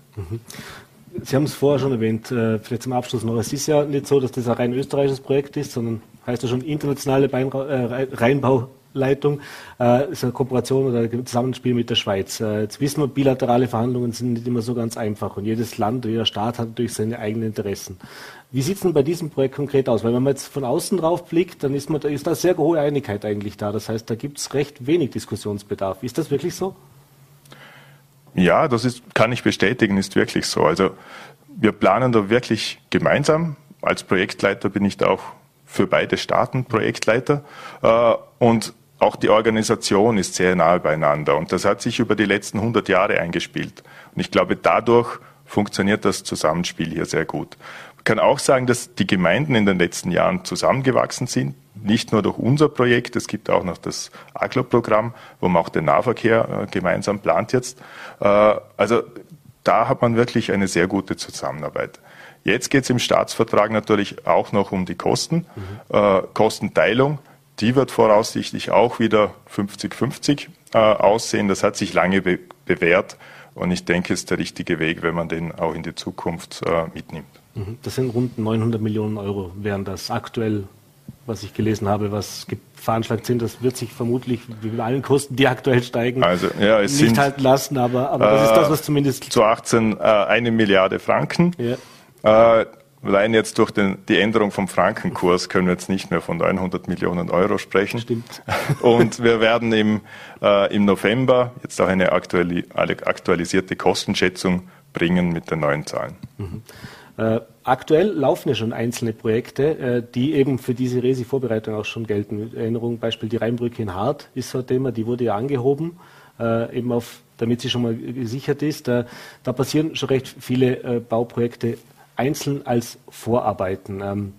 Sie haben es vorher schon erwähnt, äh, vielleicht zum Abschluss noch. Es ist ja nicht so, dass das ein rein österreichisches Projekt ist, sondern heißt ja schon internationale äh, Rheinbau Leitung äh, ist eine Kooperation oder ein Zusammenspiel mit der Schweiz. Äh, jetzt wissen wir, bilaterale Verhandlungen sind nicht immer so ganz einfach und jedes Land, jeder Staat hat natürlich seine eigenen Interessen. Wie sieht es denn bei diesem Projekt konkret aus? Weil wenn man jetzt von außen drauf blickt, dann ist, man, ist da sehr hohe Einigkeit eigentlich da. Das heißt, da gibt es recht wenig Diskussionsbedarf. Ist das wirklich so? Ja, das ist, kann ich bestätigen, ist wirklich so. Also wir planen da wirklich gemeinsam. Als Projektleiter bin ich da auch für beide Staaten Projektleiter. Äh, und auch die Organisation ist sehr nahe beieinander und das hat sich über die letzten 100 Jahre eingespielt. Und ich glaube, dadurch funktioniert das Zusammenspiel hier sehr gut. Kann auch sagen, dass die Gemeinden in den letzten Jahren zusammengewachsen sind, nicht nur durch unser Projekt, es gibt auch noch das AGLO-Programm, wo man auch den Nahverkehr äh, gemeinsam plant jetzt. Äh, also da hat man wirklich eine sehr gute Zusammenarbeit. Jetzt geht es im Staatsvertrag natürlich auch noch um die Kosten, mhm. äh, Kostenteilung. Die wird voraussichtlich auch wieder 50-50 äh, aussehen. Das hat sich lange be bewährt und ich denke, es ist der richtige Weg, wenn man den auch in die Zukunft mitnimmt. Mhm. Das sind rund 900 Millionen Euro, wären das aktuell, was ich gelesen habe, was veranschlagt sind. Das wird sich vermutlich, wie mit allen Kosten, die aktuell steigen, also, ja, nicht sind, halten lassen. Aber, aber das ist das, was zumindest... Zu 18 äh, eine Milliarde Franken. Ja. Äh, Allein jetzt durch den, die Änderung vom Frankenkurs können wir jetzt nicht mehr von 900 Millionen Euro sprechen. Stimmt. Und wir werden im, äh, im November jetzt auch eine aktuali aktualisierte Kostenschätzung bringen mit den neuen Zahlen. Mhm. Äh, aktuell laufen ja schon einzelne Projekte, äh, die eben für diese Resi-Vorbereitung auch schon gelten. Erinnerung, Beispiel die Rheinbrücke in Hart ist so ein Thema, die wurde ja angehoben, äh, eben auf, damit sie schon mal gesichert ist. Da, da passieren schon recht viele äh, Bauprojekte einzeln als Vorarbeiten. Ähm,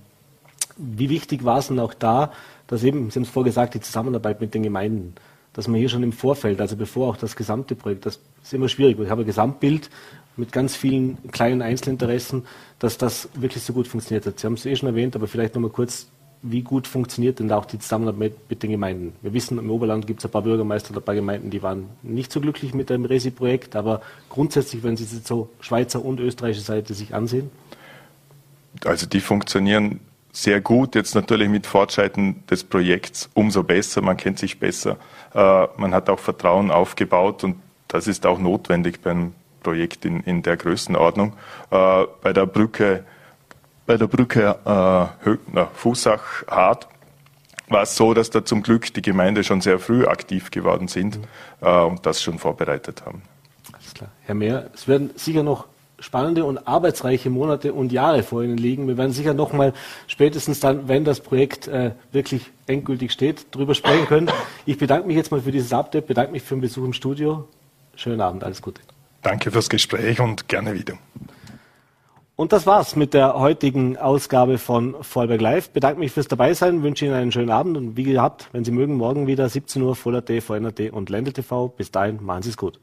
wie wichtig war es denn auch da, dass eben, Sie haben es vorgesagt, die Zusammenarbeit mit den Gemeinden, dass man hier schon im Vorfeld, also bevor auch das gesamte Projekt, das ist immer schwierig, ich habe ein Gesamtbild mit ganz vielen kleinen Einzelinteressen, dass das wirklich so gut funktioniert hat. Sie haben es eh schon erwähnt, aber vielleicht nochmal kurz, wie gut funktioniert denn auch die Zusammenarbeit mit den Gemeinden? Wir wissen, im Oberland gibt es ein paar Bürgermeister und ein paar Gemeinden, die waren nicht so glücklich mit dem Resi-Projekt, aber grundsätzlich, wenn Sie es jetzt so Schweizer und österreichische Seite sich ansehen? also die funktionieren sehr gut. Jetzt natürlich mit Fortschreiten des Projekts umso besser. Man kennt sich besser. Äh, man hat auch Vertrauen aufgebaut und das ist auch notwendig beim Projekt in, in der Größenordnung. Äh, bei der Brücke, bei der Brücke äh, Fußach Hart war es so, dass da zum Glück die Gemeinde schon sehr früh aktiv geworden sind mhm. und das schon vorbereitet haben. Alles klar. Herr Mehr, es werden sicher noch spannende und arbeitsreiche Monate und Jahre vor Ihnen liegen. Wir werden sicher nochmal spätestens dann, wenn das Projekt äh, wirklich endgültig steht, darüber sprechen können. Ich bedanke mich jetzt mal für dieses Update, bedanke mich für den Besuch im Studio. Schönen Abend, alles Gute. Danke fürs Gespräch und gerne wieder. Und das war's mit der heutigen Ausgabe von Vollberg Live. Bedanke mich fürs Dabeisein, wünsche Ihnen einen schönen Abend und wie gehabt, wenn Sie mögen, morgen wieder 17 Uhr Voller T, VNRT und Ländel TV. Bis dahin, machen Sie es gut.